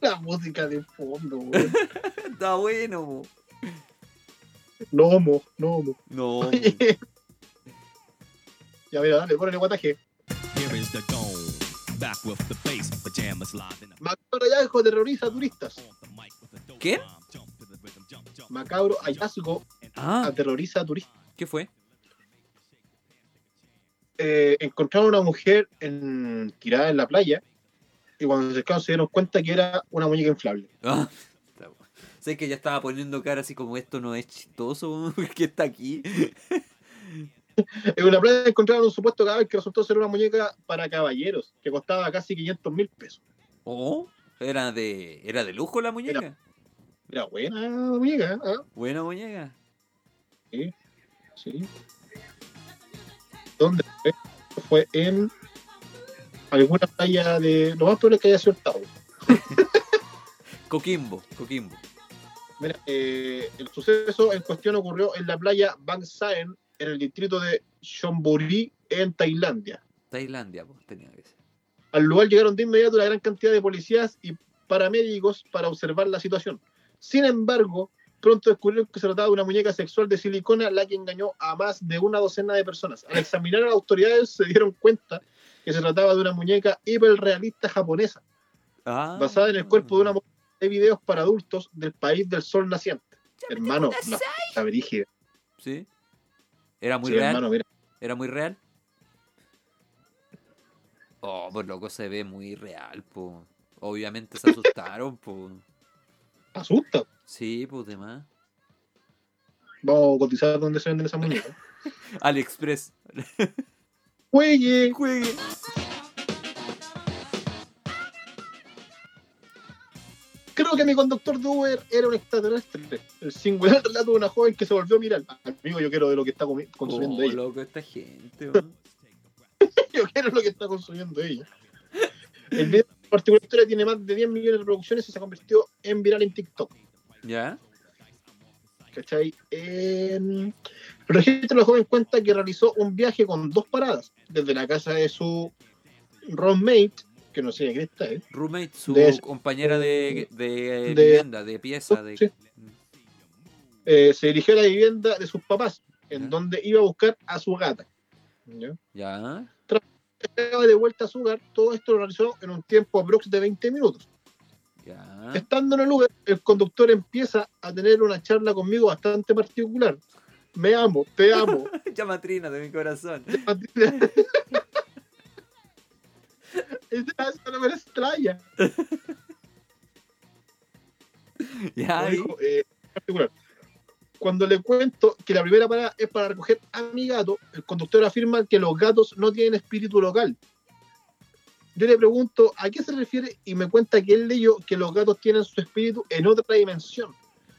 La música de fondo, weón.
Está bueno.
No, mo, no, mo.
No.
ya, mira, dale, ponle guataje.
Here is the dome. Back with the pajamas live in the
terroriza a turistas.
¿Qué?
Macabro hallazgo
Ah,
aterroriza a turistas.
¿qué fue?
Eh, encontraron a una mujer en, tirada en la playa y cuando se acercaron se dieron cuenta que era una muñeca inflable.
Ah. Sé que ya estaba poniendo cara así como esto no es chistoso, que está aquí.
En una playa encontraron un supuesto cadáver que resultó ser una muñeca para caballeros que costaba casi 500 mil pesos.
Oh, era de, era de lujo la muñeca.
Era buena la muñeca, ¿ah?
Buena muñeca.
Sí. ¿Dónde fue? Fue en alguna playa de. Lo más probable es que haya sido.
Coquimbo, Coquimbo.
Mira, eh, el suceso en cuestión ocurrió en la playa Bank Saen en el distrito de Chonburi, en Tailandia.
Tailandia, pues tenía que ser.
Al lugar llegaron de inmediato una gran cantidad de policías y paramédicos para observar la situación. Sin embargo, pronto descubrieron que se trataba de una muñeca sexual de silicona la que engañó a más de una docena de personas. Al examinar a las autoridades se dieron cuenta que se trataba de una muñeca hiperrealista japonesa,
Ah.
basada en el cuerpo de una mujer de videos para adultos del país del sol naciente. Hermano, la puta brígida.
¿Sí? ¿Era muy
Sí,
real?
hermano, mira.
¿Era muy real? Oh, pues loco, se ve muy real, po. Obviamente se asustaron, po.
Asusta.
Sí, pues demás.
Vamos a cotizar dónde se venden esas muñecas.
AliExpress.
Juegue.
Juegue.
Creo que mi conductor de Uber era un extraterrestre. El singular relato de una joven que se volvió viral. Amigo, yo quiero de lo que está consumiendo
Oh,
ella.
loco, esta gente, weón.
Yo quiero lo que está consumiendo ella. El video particular historia tiene más de 10 millones de reproducciones y se convirtió en viral en TikTok.
¿Ya?
¿Cachai? En el registro de la joven cuenta que realizó un viaje con dos paradas, desde la casa de su roommate, que no sé qué está, ¿eh?
Roommate, su
De-
compañera de, de,
de-
vivienda, de pieza. De...
Sí. Eh, se dirigió a la vivienda de sus papás, en
Ya.
donde iba a buscar a su gata. ¿Ya?
¿Ya?
De vuelta a su hogar, todo esto lo realizó en un tiempo aprox de 20 minutos.
¿Ya?
Estando en el Uber, el conductor empieza a tener una charla conmigo bastante particular. Me amo, te amo.
Llamatrina de mi corazón.
Esa no me extraña.
¿Ya?
Dijo, eh, particular. Cuando le cuento que la primera parada es para recoger a mi gato, el conductor afirma que los gatos no tienen espíritu local. Yo le pregunto a qué se refiere y me cuenta que él leyó que los gatos tienen su espíritu en otra dimensión,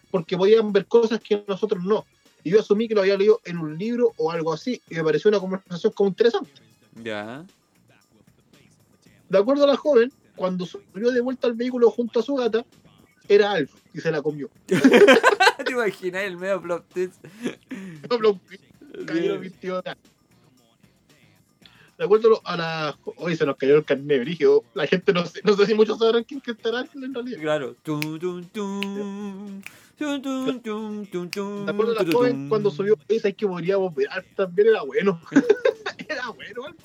porque podían ver cosas que nosotros no. Y yo asumí que lo había leído en un libro o algo así, y me pareció una conversación como interesante.
¿Ya?
De acuerdo a la joven, cuando subió de vuelta al vehículo junto a su gata, era Alf y se la comió.
¿Te imaginas el medio plot twist?
Vistió de- De acuerdo a la. Hoy se nos cayó el carnet brígido. La gente no sé, no sé si muchos sabrán quién estará en realidad.
Claro. Tum, tum, tum. Tum, tum, tum, tum, tum,
De acuerdo a la joven, cuando subió, esa que podríamos ver. También era bueno. era bueno, Alf.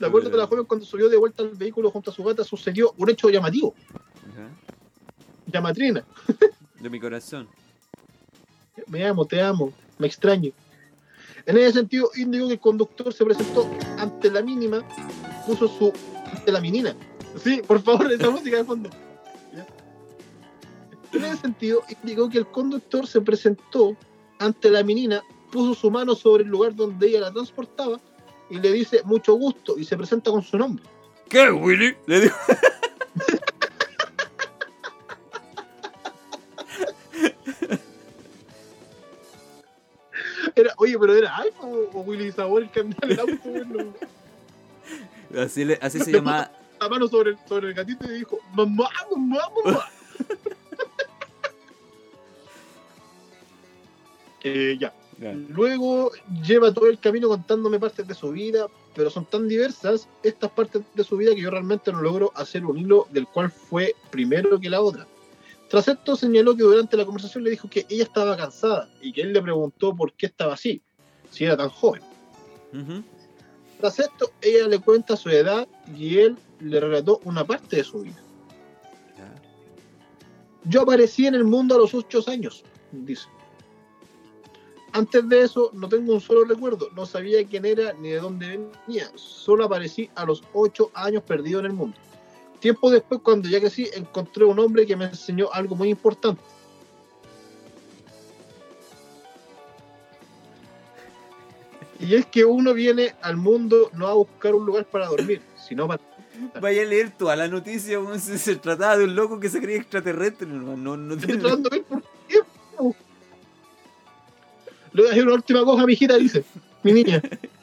De acuerdo a la joven, cuando subió de vuelta al vehículo junto a su gata, sucedió un hecho llamativo. Llamatrina.
De mi corazón.
Me amo, te amo, me extraño. En ese sentido, indicó que el conductor se presentó ante la mínima, puso su. ante la menina. Sí, por favor, esa música de fondo. ¿Ya? En ese sentido, indicó que el conductor se presentó ante la menina, puso su mano sobre el lugar donde ella la transportaba y le dice mucho gusto y se presenta con su nombre.
¿Qué, Willy? Le digo.
oye, pero era Alfa o, Willy Sabor el que andaba el auto, bueno,
Así, le- así se llama.
la mano sobre el, sobre el gatito y dijo, mamá, mamá, mamá. Eh, ya. Luego lleva todo el camino contándome partes de su vida, pero son tan diversas estas partes de su vida que yo realmente no logro hacer un hilo del cual fue primero que la otra. Tras esto señaló que durante la conversación le dijo que ella estaba cansada y que él le preguntó por qué estaba así, si era tan joven. Tras esto, ella le cuenta su edad y él le relató una parte de su vida. Yo aparecí en el mundo a los 8 años, dice. Antes de eso, no tengo un solo recuerdo. No sabía quién era ni de dónde venía. Solo aparecí a los 8 años perdido en el mundo. Tiempo después, cuando ya crecí, encontré un hombre que me enseñó algo muy importante. Y es que uno viene al mundo no a buscar un lugar para dormir, sino para
Vaya a leer toda la noticia como si se trataba de un loco que se creía extraterrestre. No, no
Estoy
tiene-
tratando de por. Le voy a decir una última cosa, mijita, dice. Mi niña.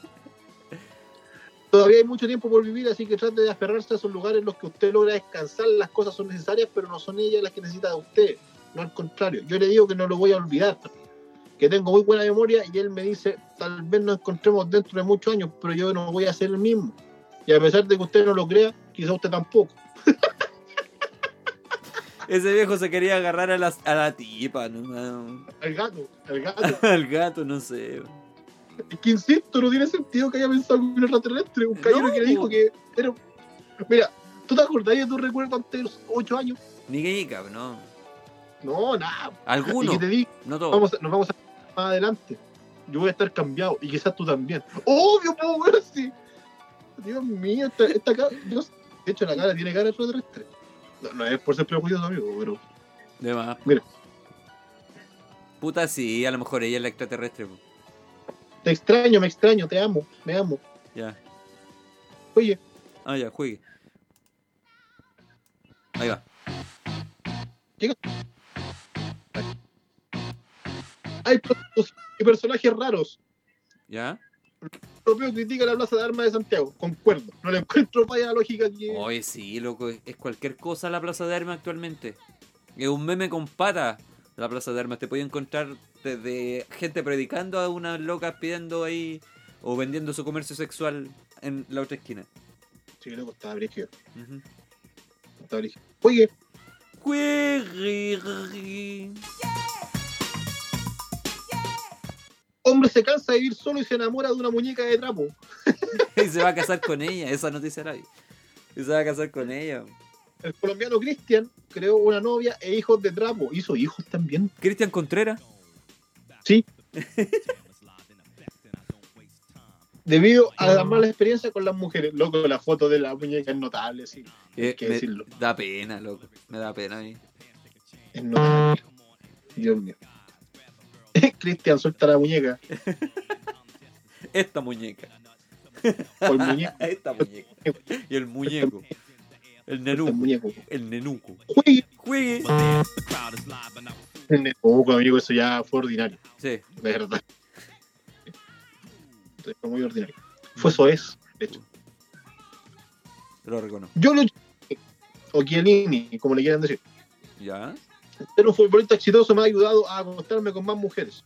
Todavía hay mucho tiempo por vivir, así que trate de aferrarse a esos lugares en los que usted logra descansar. Las cosas son necesarias, pero no son ellas las que necesita de usted. No al contrario. Yo le digo que no lo voy a olvidar. que tengo muy buena memoria y él me dice, tal vez nos encontremos dentro de muchos años, pero yo no voy a ser el mismo. Y a pesar de que usted no lo crea, quizá usted tampoco.
Ese viejo se quería agarrar a la, a la tipa, ¿no?
Al gato, al gato.
Al gato, no sé.
Es que insisto, no tiene sentido que haya pensado en un extraterrestre. Un caballero
No,
que le dijo que era. Mira, ¿tú te acordás de tu recuerdo antes de los 8 años?
Ni que cab, no.
No, nada.
Alguno,
Y que te digo,
no
vamos a- nos vamos a más adelante. Yo voy a estar cambiado y quizás tú también. Obvio, po, weón, sí. Dios mío, esta, esta cara. Dios, de hecho, la cara tiene cara de extraterrestre. No, no es por ser prejuicioso, amigo, pero.
De más.
Mira.
Puta, sí, a lo mejor ella es la extraterrestre. po.
Te extraño, me extraño, te amo, me amo.
Ya.
Oye,
Ah, ya, juegue. Ahí va.
hay productos y personajes raros.
¿Ya?
Europeo critica la Plaza de Armas de Santiago. Concuerdo. No le encuentro vaya lógica que.
Oye, sí, loco, es cualquier cosa la Plaza de Armas actualmente. Es un meme con pata la Plaza de Armas. Te puede encontrar desde gente predicando a unas locas pidiendo ahí o vendiendo su comercio sexual en la otra esquina.
Sí, loco, estaba brígido.
Ujú.
Estaba brígido. Oye,
Juegue.
hombre se cansa de vivir solo y se enamora de una muñeca de trapo.
Y se va a casar con ella, esa noticia vi. Y se va a casar con ella.
El colombiano Cristian creó una novia e hijos de trapo. Hizo hijos también.
Cristian Contreras.
Sí. Debido a la mala experiencia con las mujeres. Loco, la foto de la muñeca es notable, sí.
Eh,
que decirlo.
da pena, loco. Me da pena a mí.
Es notable. Dios mío. Cristian suelta la muñeca.
Esta muñeca.
O el muñeco.
Esta muñeca. Y el muñeco. El
El
nenuco.
muñeco.
El nenuco.
Juegue.
Juegue.
I'm
El amigo, eso ya fue ordinario.
Sí.
De verdad. Fue muy ordinario. Fue eso es, de hecho.
Lo reconozco.
Yo lo o Chiellini, como le quieran decir.
¿Ya?
Ser un futbolista exitoso me ha ayudado a acostarme con más mujeres.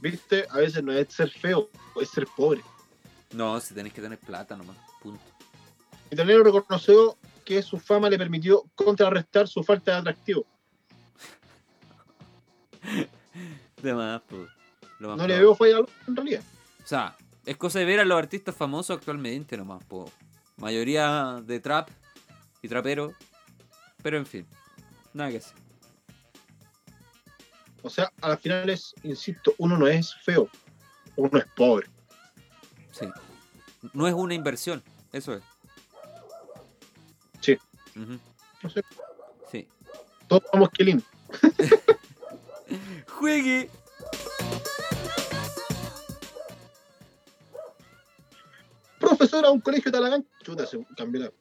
¿Viste? A veces no es ser feo, es ser pobre.
No, si tenés que tener plata nomás. Punto.
Italiano reconoció que su fama le permitió contrarrestar su falta de atractivo.
De más, pues. Lo más
No le veo falla en realidad.
O sea, es cosa de ver a los artistas famosos actualmente nomás, po. Mayoría de trap y trapero. Pero en fin, nada que hacer.
O sea, al final es, insisto, uno no es feo, uno es pobre.
Sí. No es una inversión, eso es.
Sí. No sé,
Sí.
todos somos Chiellini.
Juegue.
Profesora de un colegio talagante. Chuta, se cambió la-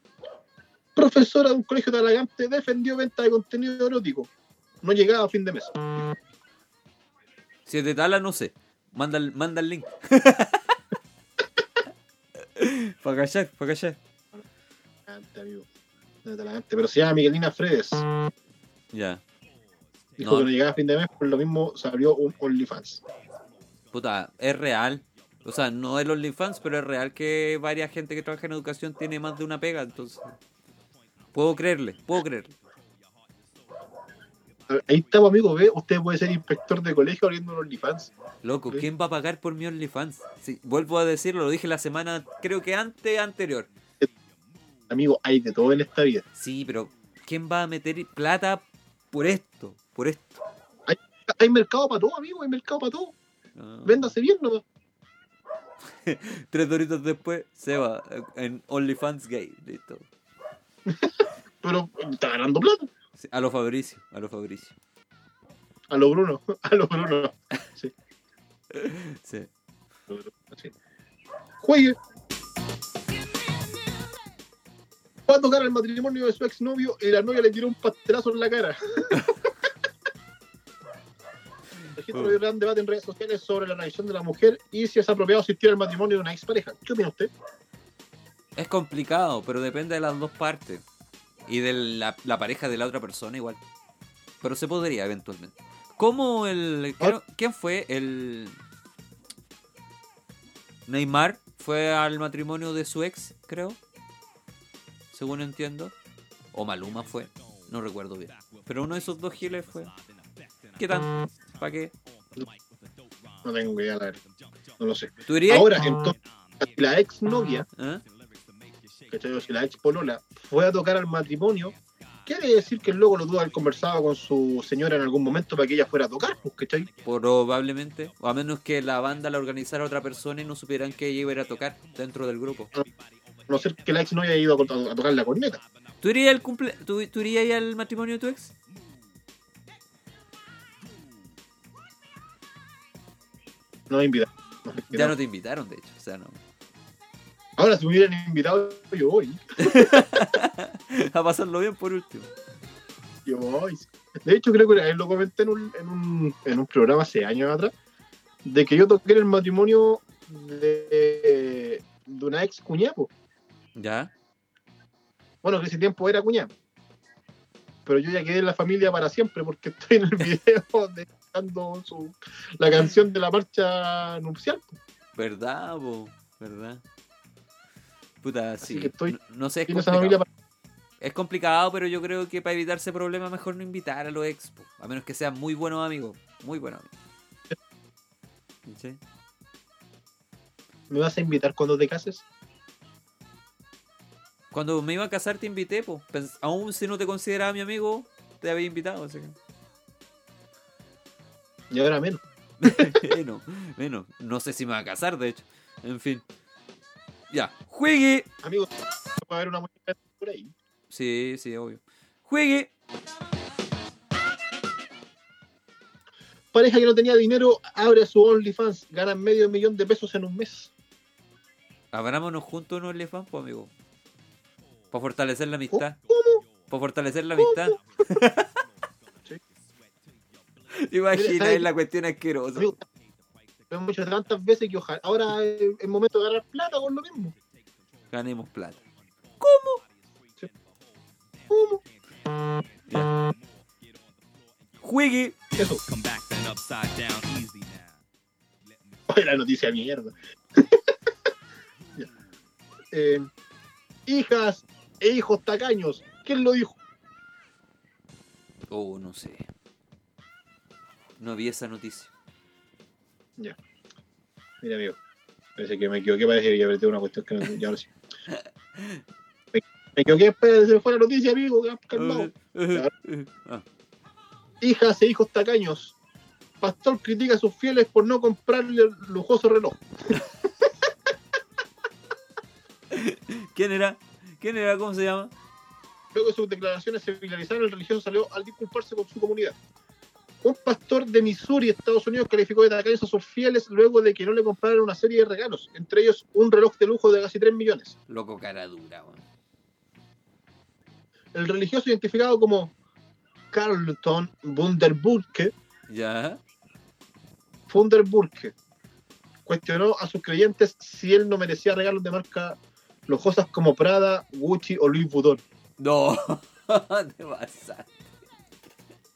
Profesora de un colegio talagante defendió venta de contenido erótico. No llegaba a fin de mes.
Si es de Tala, no sé. Manda el, manda el link. para callar, para callar.
Talagante, amigo. No de talagante, pero se llama Miguelina Fredes.
Ya.
Dijo
No.
que no llegaba a fin de mes, por lo mismo se abrió un OnlyFans.
Puta, es real. O sea, no es OnlyFans, pero es real que varias gente que trabaja en educación tiene más de una pega, entonces. Puedo creerle, puedo creerle.
Ahí estamos, amigo. Ve, usted puede ser inspector de colegio abriendo un OnlyFans.
Loco. ¿quién va a pagar por mi OnlyFans? Sí, vuelvo a decirlo, lo dije la semana, creo que antes anterior.
Amigo, hay de todo en esta vida.
Sí, pero ¿quién va a meter plata por esto? Por esto.
Hay mercado para todo, amigo. Hay mercado para todo.
Ah.
Véndase bien, ¿no?
Tres doritos después, se va eh, en OnlyFans gay. Listo.
Pero está ganando plata.
Sí, a lo Fabricio, a lo Fabricio.
A lo Bruno. A lo Bruno.
Sí.
Sí. Juegue. Va a tocar el matrimonio de su exnovio y la novia le tiró un pastelazo en la cara. Registro de gran debate en redes sociales sobre la tradición de la mujer y si es apropiado asistir al matrimonio de una expareja. ¿Qué opina usted?
Es complicado, pero depende de las dos partes. Y de la, la pareja de la otra persona igual. Pero se podría eventualmente. ¿Cómo el. creo- ¿Quién fue? El. Neymar fue al matrimonio de su ex, creo. Según entiendo. O Maluma fue. No recuerdo bien. Pero uno de esos dos giles fue. ¿Qué tal? ¿Para qué?
No tengo idea, la verdad. No lo sé.
¿Tú dirías?
Ahora, entonces, si la ex novia. ¿cachai? si la ex polola fue a tocar al matrimonio, quiere decir que el loco lo tuvo haber conversado con su señora en algún momento para que ella fuera a tocar, pues, ¿cachai?
Probablemente. O a menos que la banda la organizara otra persona y no supieran que ella iba a ir a tocar dentro del grupo.
A no ser que la ex novia haya ido a, a tocar la corneta.
¿Tú irías al, cumple... ¿Tú, tú irías al matrimonio de tu ex?
No me invitaron. No
Ya no te invitaron, de hecho. O sea, no.
Ahora, si me hubieran invitado, yo voy.
A pasarlo bien por último.
Yo voy. De hecho, creo que lo comenté en un, en un, en un programa hace años atrás, de que yo toqué en el matrimonio de, de una ex cuñada, po.
¿Ya?
bueno, que ese tiempo era cuñada. Pero yo ya quedé en la familia para siempre porque estoy en el video de cantando su, la canción de la marcha nupcial.
¿Verdad, po? ¿Verdad? Puta, sí.
que estoy
no, sé, es complicado.
para-
Es complicado, pero yo creo que para evitarse problemas mejor no invitar a los ex, po. A menos que sean muy buenos amigos. Muy buenos amigos. ¿Sí?
¿Me vas a invitar cuando te cases?
Cuando me iba a casar te invité, pues. Aún si no te consideraba mi amigo, te había invitado, así que.
Y ahora menos.
menos, menos. No sé si me va a casar, de hecho. En fin. Ya. Juegue.
Amigos, puede haber una muñeca por ahí.
Sí, sí, obvio. Juegue.
Pareja que no tenía dinero abre su OnlyFans, gana medio millón de pesos en un mes.
Abrámonos juntos unos OnlyFans, pues, amigo. Para fortalecer la amistad.
¿Cómo?
Para fortalecer la amistad.
Sí.
Imagina,
Mira, ¿sabes
es la cuestión asquerosa.
Amigo, lo hemos dicho tantas veces que ojalá ahora es el momento de ganar plata con lo mismo.
Ganemos plata.
¿Cómo?
Ya. Juegue.
Eso. Oye, la noticia mierda. Eh, hijas e hijos tacaños. ¿Quién lo dijo?
Oh, no sé. No vi esa noticia.
Mira, amigo. Parece que me equivoqué, parece que ya apreté una cuestión que no. Ya ahora sí. Me, me equivoqué, se fue la noticia, amigo. Calmado.
Ah,
Hijas e hijos tacaños. Pastor critica a sus fieles por no comprarle el lujoso reloj.
¿Quién era? ¿Quién era? ¿Cómo se llama?
Luego de sus declaraciones se viralizaron, el religioso salió al disculparse con su comunidad. Un pastor de Missouri, Estados Unidos, calificó de tacaños a sus fieles luego de que no le compraran una serie de regalos, entre ellos un reloj de lujo de casi 3 millones.
Loco cara dura, weón.
El religioso identificado como Carlton Bunderburke,
¿Ya?
Funderburke cuestionó a sus creyentes si él no merecía regalos de marca lujosas como Prada, Gucci o Louis Vuitton.
No. Te pasaste.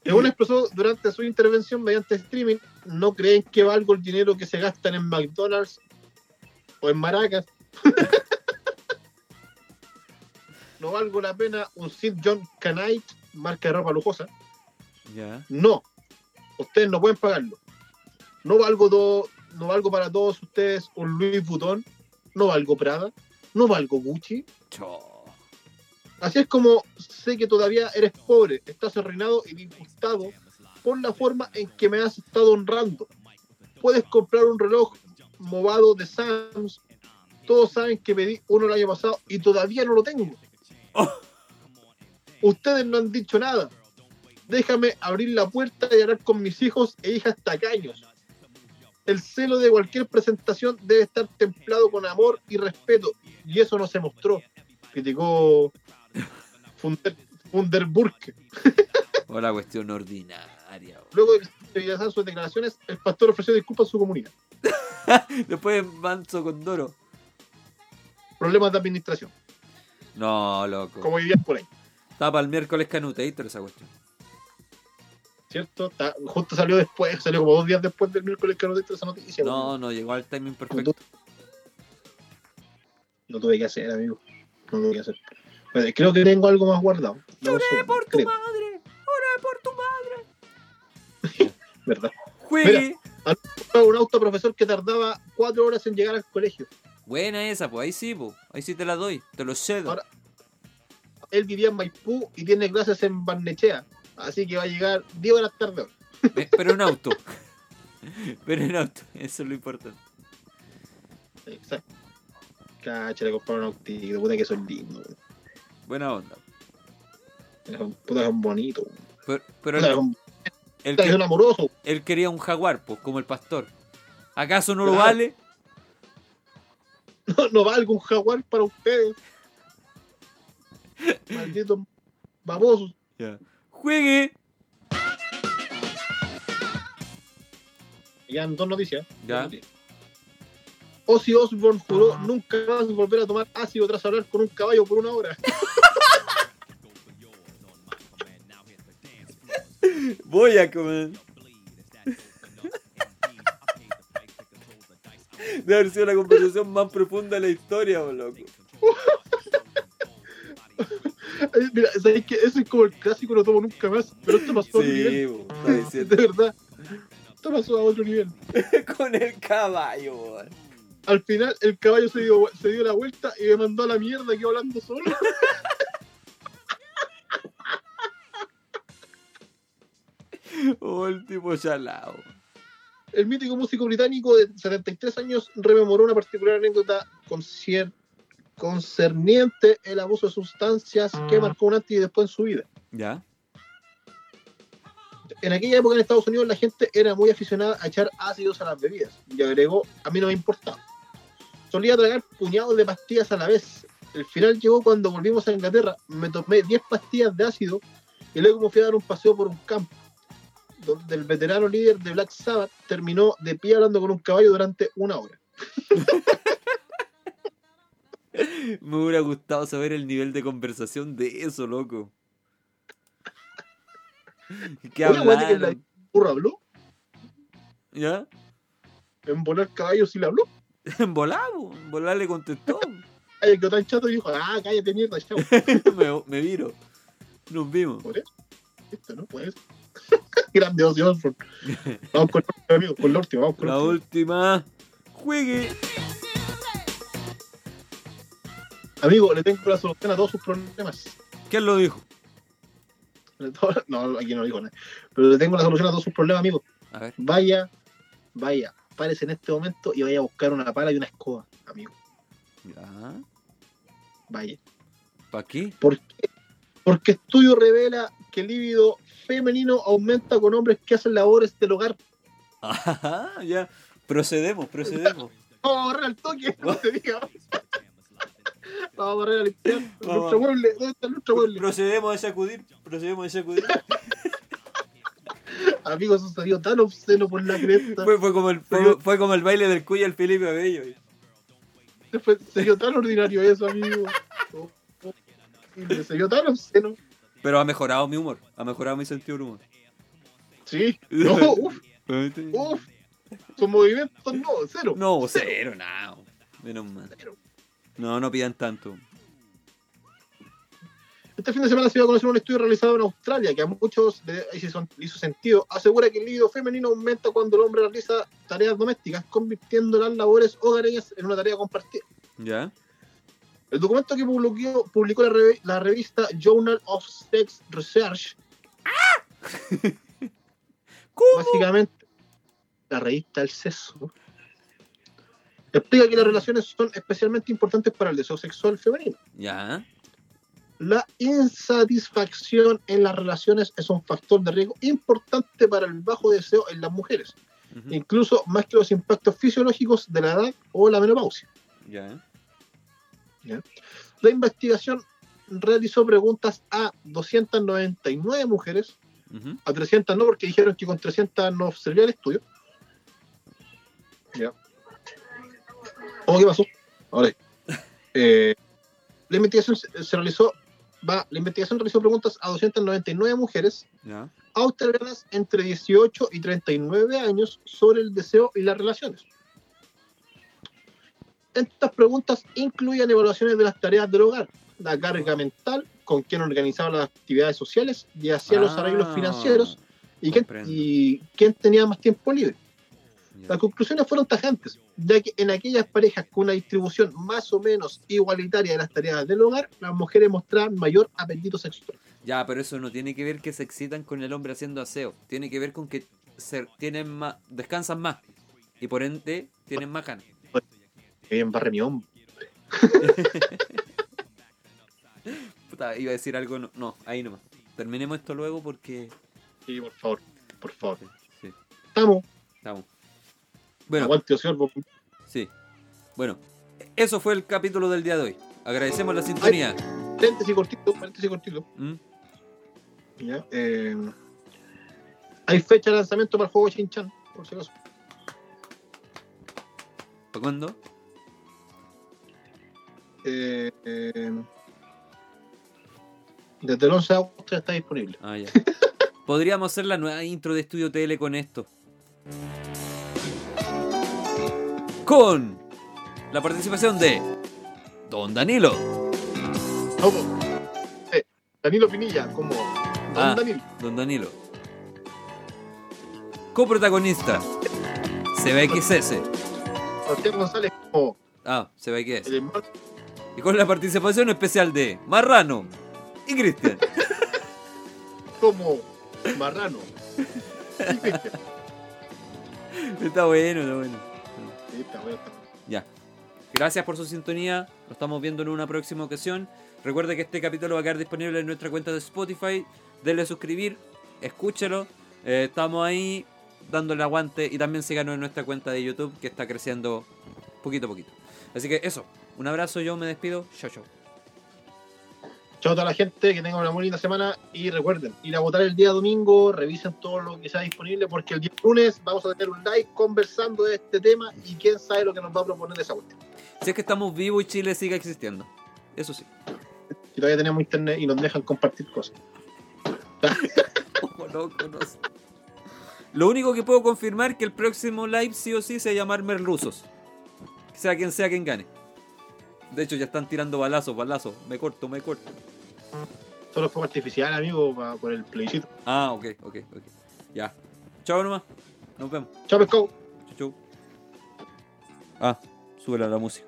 Según expresó durante su intervención mediante streaming, no creen que valgo el dinero que se gastan en McDonald's o en Maracas. no valgo la pena un Sid John Canite, marca de ropa lujosa.
¿Ya?
No, ustedes no pueden pagarlo. No valgo todo, no valgo para todos ustedes un Louis Vuitton, no valgo Prada, no valgo Gucci.
Cho.
Así es como sé que todavía eres pobre, estás arruinado y disgustado por la forma en que me has estado honrando. Puedes comprar un reloj movado de Sams. Todos saben que pedí uno el año pasado y todavía no lo tengo.
Oh.
Ustedes no han dicho nada. Déjame abrir la puerta y hablar con mis hijos e hijas tacaños. El celo de cualquier presentación debe estar templado con amor y respeto, y eso no se mostró. Criticó Funder, Funderburke.
O la cuestión ordinaria.
Luego de realizaran sus declaraciones, el pastor ofreció disculpas a su comunidad.
Después manso con Doro.
Problemas de administración,
No, loco.
como vivían por ahí.
Estaba para el miércoles canuteíto esa cuestión.
¿cierto? Está- justo salió después, salió como dos días después del miércoles diste esa noticia.
No, no, llegó al timing perfecto.
No tuve que hacer, amigo. No tuve que hacer. Bueno, creo que tengo algo más guardado. Lloré
por tu madre! ¡Ora por tu madre!
¿Verdad?
¡Juegue!
Un auto profesor que tardaba cuatro horas en llegar al colegio.
Buena esa, pues ahí sí, pues. Ahí sí te la doy, te lo cedo.
Ahora- Él vivía en Maipú y tiene clases en Barnechea. Así que va a llegar 10 horas tarde.
Eh, Pero en auto. Pero en auto, eso es lo importante.
Exacto. Cacha, le compraron un autito. Puta que son lindos.
Buena onda.
Puta, son bonitos. weón.
Pero, pero
Puta,
él, él
puta, amorosos.
él quería un jaguar, pues, como el pastor. ¿Acaso no lo vale?
No, no va algún jaguar para ustedes. Malditos babosos.
Ya. ¡Juegue!
Ya en dos noticias.
Ya.
Ozzy Osbourne juró nunca más volver a tomar ácido tras hablar con un caballo por una hora.
Voy a comer. Debe haber sido la conversación más profunda de la historia, loco.
Mira, ¿sabes qué? Ese es como el clásico, no tomo nunca más. Pero esto pasó a otro
Sí,
nivel. De verdad. Esto pasó a otro nivel.
Con el caballo, bo.
Al final, el caballo se dio, se dio la vuelta y me mandó a la mierda, quedó hablando solo.
Oh, el tipo chalao.
El mítico músico británico de 73 años rememoró una particular anécdota concerniente el abuso de sustancias que marcó un antes y después en su vida.
¿Ya?
En aquella época en Estados Unidos la gente era muy aficionada a echar ácidos a las bebidas. Y agregó, a mí no me importaba. Solía tragar puñados de pastillas a la vez. El final llegó cuando volvimos a Inglaterra. Me tomé 10 pastillas de ácido y luego me fui a dar un paseo por un campo. Donde el veterano líder de Black Sabbath terminó de pie hablando con un caballo durante una hora.
Me hubiera gustado saber el nivel de conversación de eso, loco. ¿Qué
acuérdate que
hablaron?
la burra habló.
¿Ya?
En volar caballo sí le habló.
En volar, en volar le contestó.
Ay, quedó tan chato dijo, ah, cállate mierda, chao.
me, me viro. Nos vimos.
Por eso. Esto no puede ser. Grande Ozzy Osbourne. Vamos con el último, amigo, con la última, vamos con
La
la última.
última. Juegue.
Amigo, le tengo la solución a todos sus problemas.
¿Quién lo dijo?
No, aquí no dijo nada. Pero le tengo la solución a todos sus problemas, amigo.
A ver.
Vaya, vaya, párese en este momento y vaya a buscar una pala y una escoba, amigo.
Ya.
Vaya.
¿Para qué?
¿Por qué? Porque estudio revela que el líbido femenino aumenta con hombres que hacen labores del hogar.
Ajá, ya. Procedemos, procedemos.
Vamos a barrer al toque, no te diga. Vamos a barrer a limpiar.
Vamos.
Nuestro mueble, ¿dónde está nuestro mueble?
Procedemos a sacudir. Procedemos a sacudir.
Amigo, eso salió tan obsceno por la cresta.
Fue, fue como el, fue, fue como el baile del cuyo al Felipe Abello.
Fue, se dio tan ordinario eso, amigo. Dio tan obsceno.
Pero ha mejorado mi humor. Ha mejorado mi sentido del humor.
Sí. No, uf, uf. Sus movimientos no, cero.
No, cero, nada. Menos mal.
Cero.
No, no pidan tanto.
Este fin de semana se dio a conocer un estudio realizado en Australia que a muchos le hizo, hizo sentido. Asegura que el líbido femenino aumenta cuando el hombre realiza tareas domésticas, convirtiendo las labores hogareñas en una tarea compartida.
¿Ya?
El documento que publicó, publicó la, revi- la revista Journal of Sex Research,
¿Cómo?
básicamente la revista del sexo, explica que las relaciones son especialmente importantes para el deseo sexual femenino.
¿Ya?
La insatisfacción en las relaciones es un factor de riesgo importante para el bajo deseo en las mujeres, incluso más que los impactos fisiológicos de la edad o la menopausia.
¿Ya?
La investigación realizó preguntas a 299 mujeres,
Ujú.
a 300 no, porque dijeron que con 300 no servía el estudio. Ya. ¿Cómo qué pasó? Ahora. Eh, la investigación se, se realizó, va, la investigación realizó preguntas a 299 mujeres australianas entre 18 y 39 años sobre el deseo y las relaciones. Estas preguntas incluían evaluaciones de las tareas del hogar, la carga mental, con quién organizaba las actividades sociales y hacía los
Ah,
arreglos financieros y quién,
comprendo.
y quién tenía más tiempo libre. Las conclusiones fueron tajantes, ya que en aquellas parejas con una distribución más o menos igualitaria de las tareas del hogar, las mujeres mostraban mayor apetito sexual.
Ya, pero eso no tiene que ver que se excitan con el hombre haciendo aseo. Tiene que ver con que se, tienen más, descansan más. Y por ende, tienen más ganas.
Que bien barre mi hombre.
Puta, iba a decir algo. No, no, ahí nomás. Terminemos esto luego porque.
Sí, por favor, por favor.
Sí,
Estamos.
estamos. Bueno,
Aguante, Osorbo.
sí. Bueno, eso fue el capítulo del día de hoy. Agradecemos la sintonía.
Paréntesis cortito, paréntesis cortito.
¿Mm?
¿ya? Eh, hay fecha de lanzamiento para el juego Shin-Chan, por si acaso.
¿Para cuándo?
Eh, eh, desde el 11 de agosto ya está disponible.
Ah, ya. Podríamos hacer la nueva intro de Estudio TL con esto. Con la participación de Don Danilo,
Vamos. Eh, Danilo Pinilla, como Don
Ah.
Danilo.
Don Danilo. Coprotagonista, CBXS.
Sebastián González como
Ah, CBXS.
el hermano
Y con la participación especial de Marrano y Cristian.
como Marrano. Y Cristian.
Está bueno, está bueno.
Sí, está bueno, está bueno.
Ya. Gracias por su sintonía. Lo estamos viendo en una próxima ocasión. Recuerde que este capítulo va a quedar disponible en nuestra cuenta de Spotify. Denle a suscribir, escúchelo. Eh, estamos ahí dándole aguante y también síganos en nuestra cuenta de YouTube que está creciendo poquito a poquito. Así que eso. Un abrazo, yo me despido. Chao, chao.
Chao a toda la gente, que tengan una muy linda semana y recuerden, ir a votar el día domingo, revisen todo lo que sea disponible porque el día lunes vamos a tener un live conversando de este tema y quién sabe lo que nos va a proponer esa cuestión.
Si es que estamos vivos y Chile sigue existiendo. Eso sí.
Si todavía tenemos internet y nos dejan compartir cosas.
Loco, no sé. Lo único que puedo confirmar es que el próximo live sí o sí se va a llamar Merluzos. Sea quien sea quien gane. De hecho, ya están tirando balazos, balazos. Me corto, me corto.
Solo fue artificial, amigo, por el plebiscito.
Ah, ok, ok, ok. Ya. Chao nomás. Nos vemos.
Chao, pescado.
Chau, chau. Ah, súbela la música.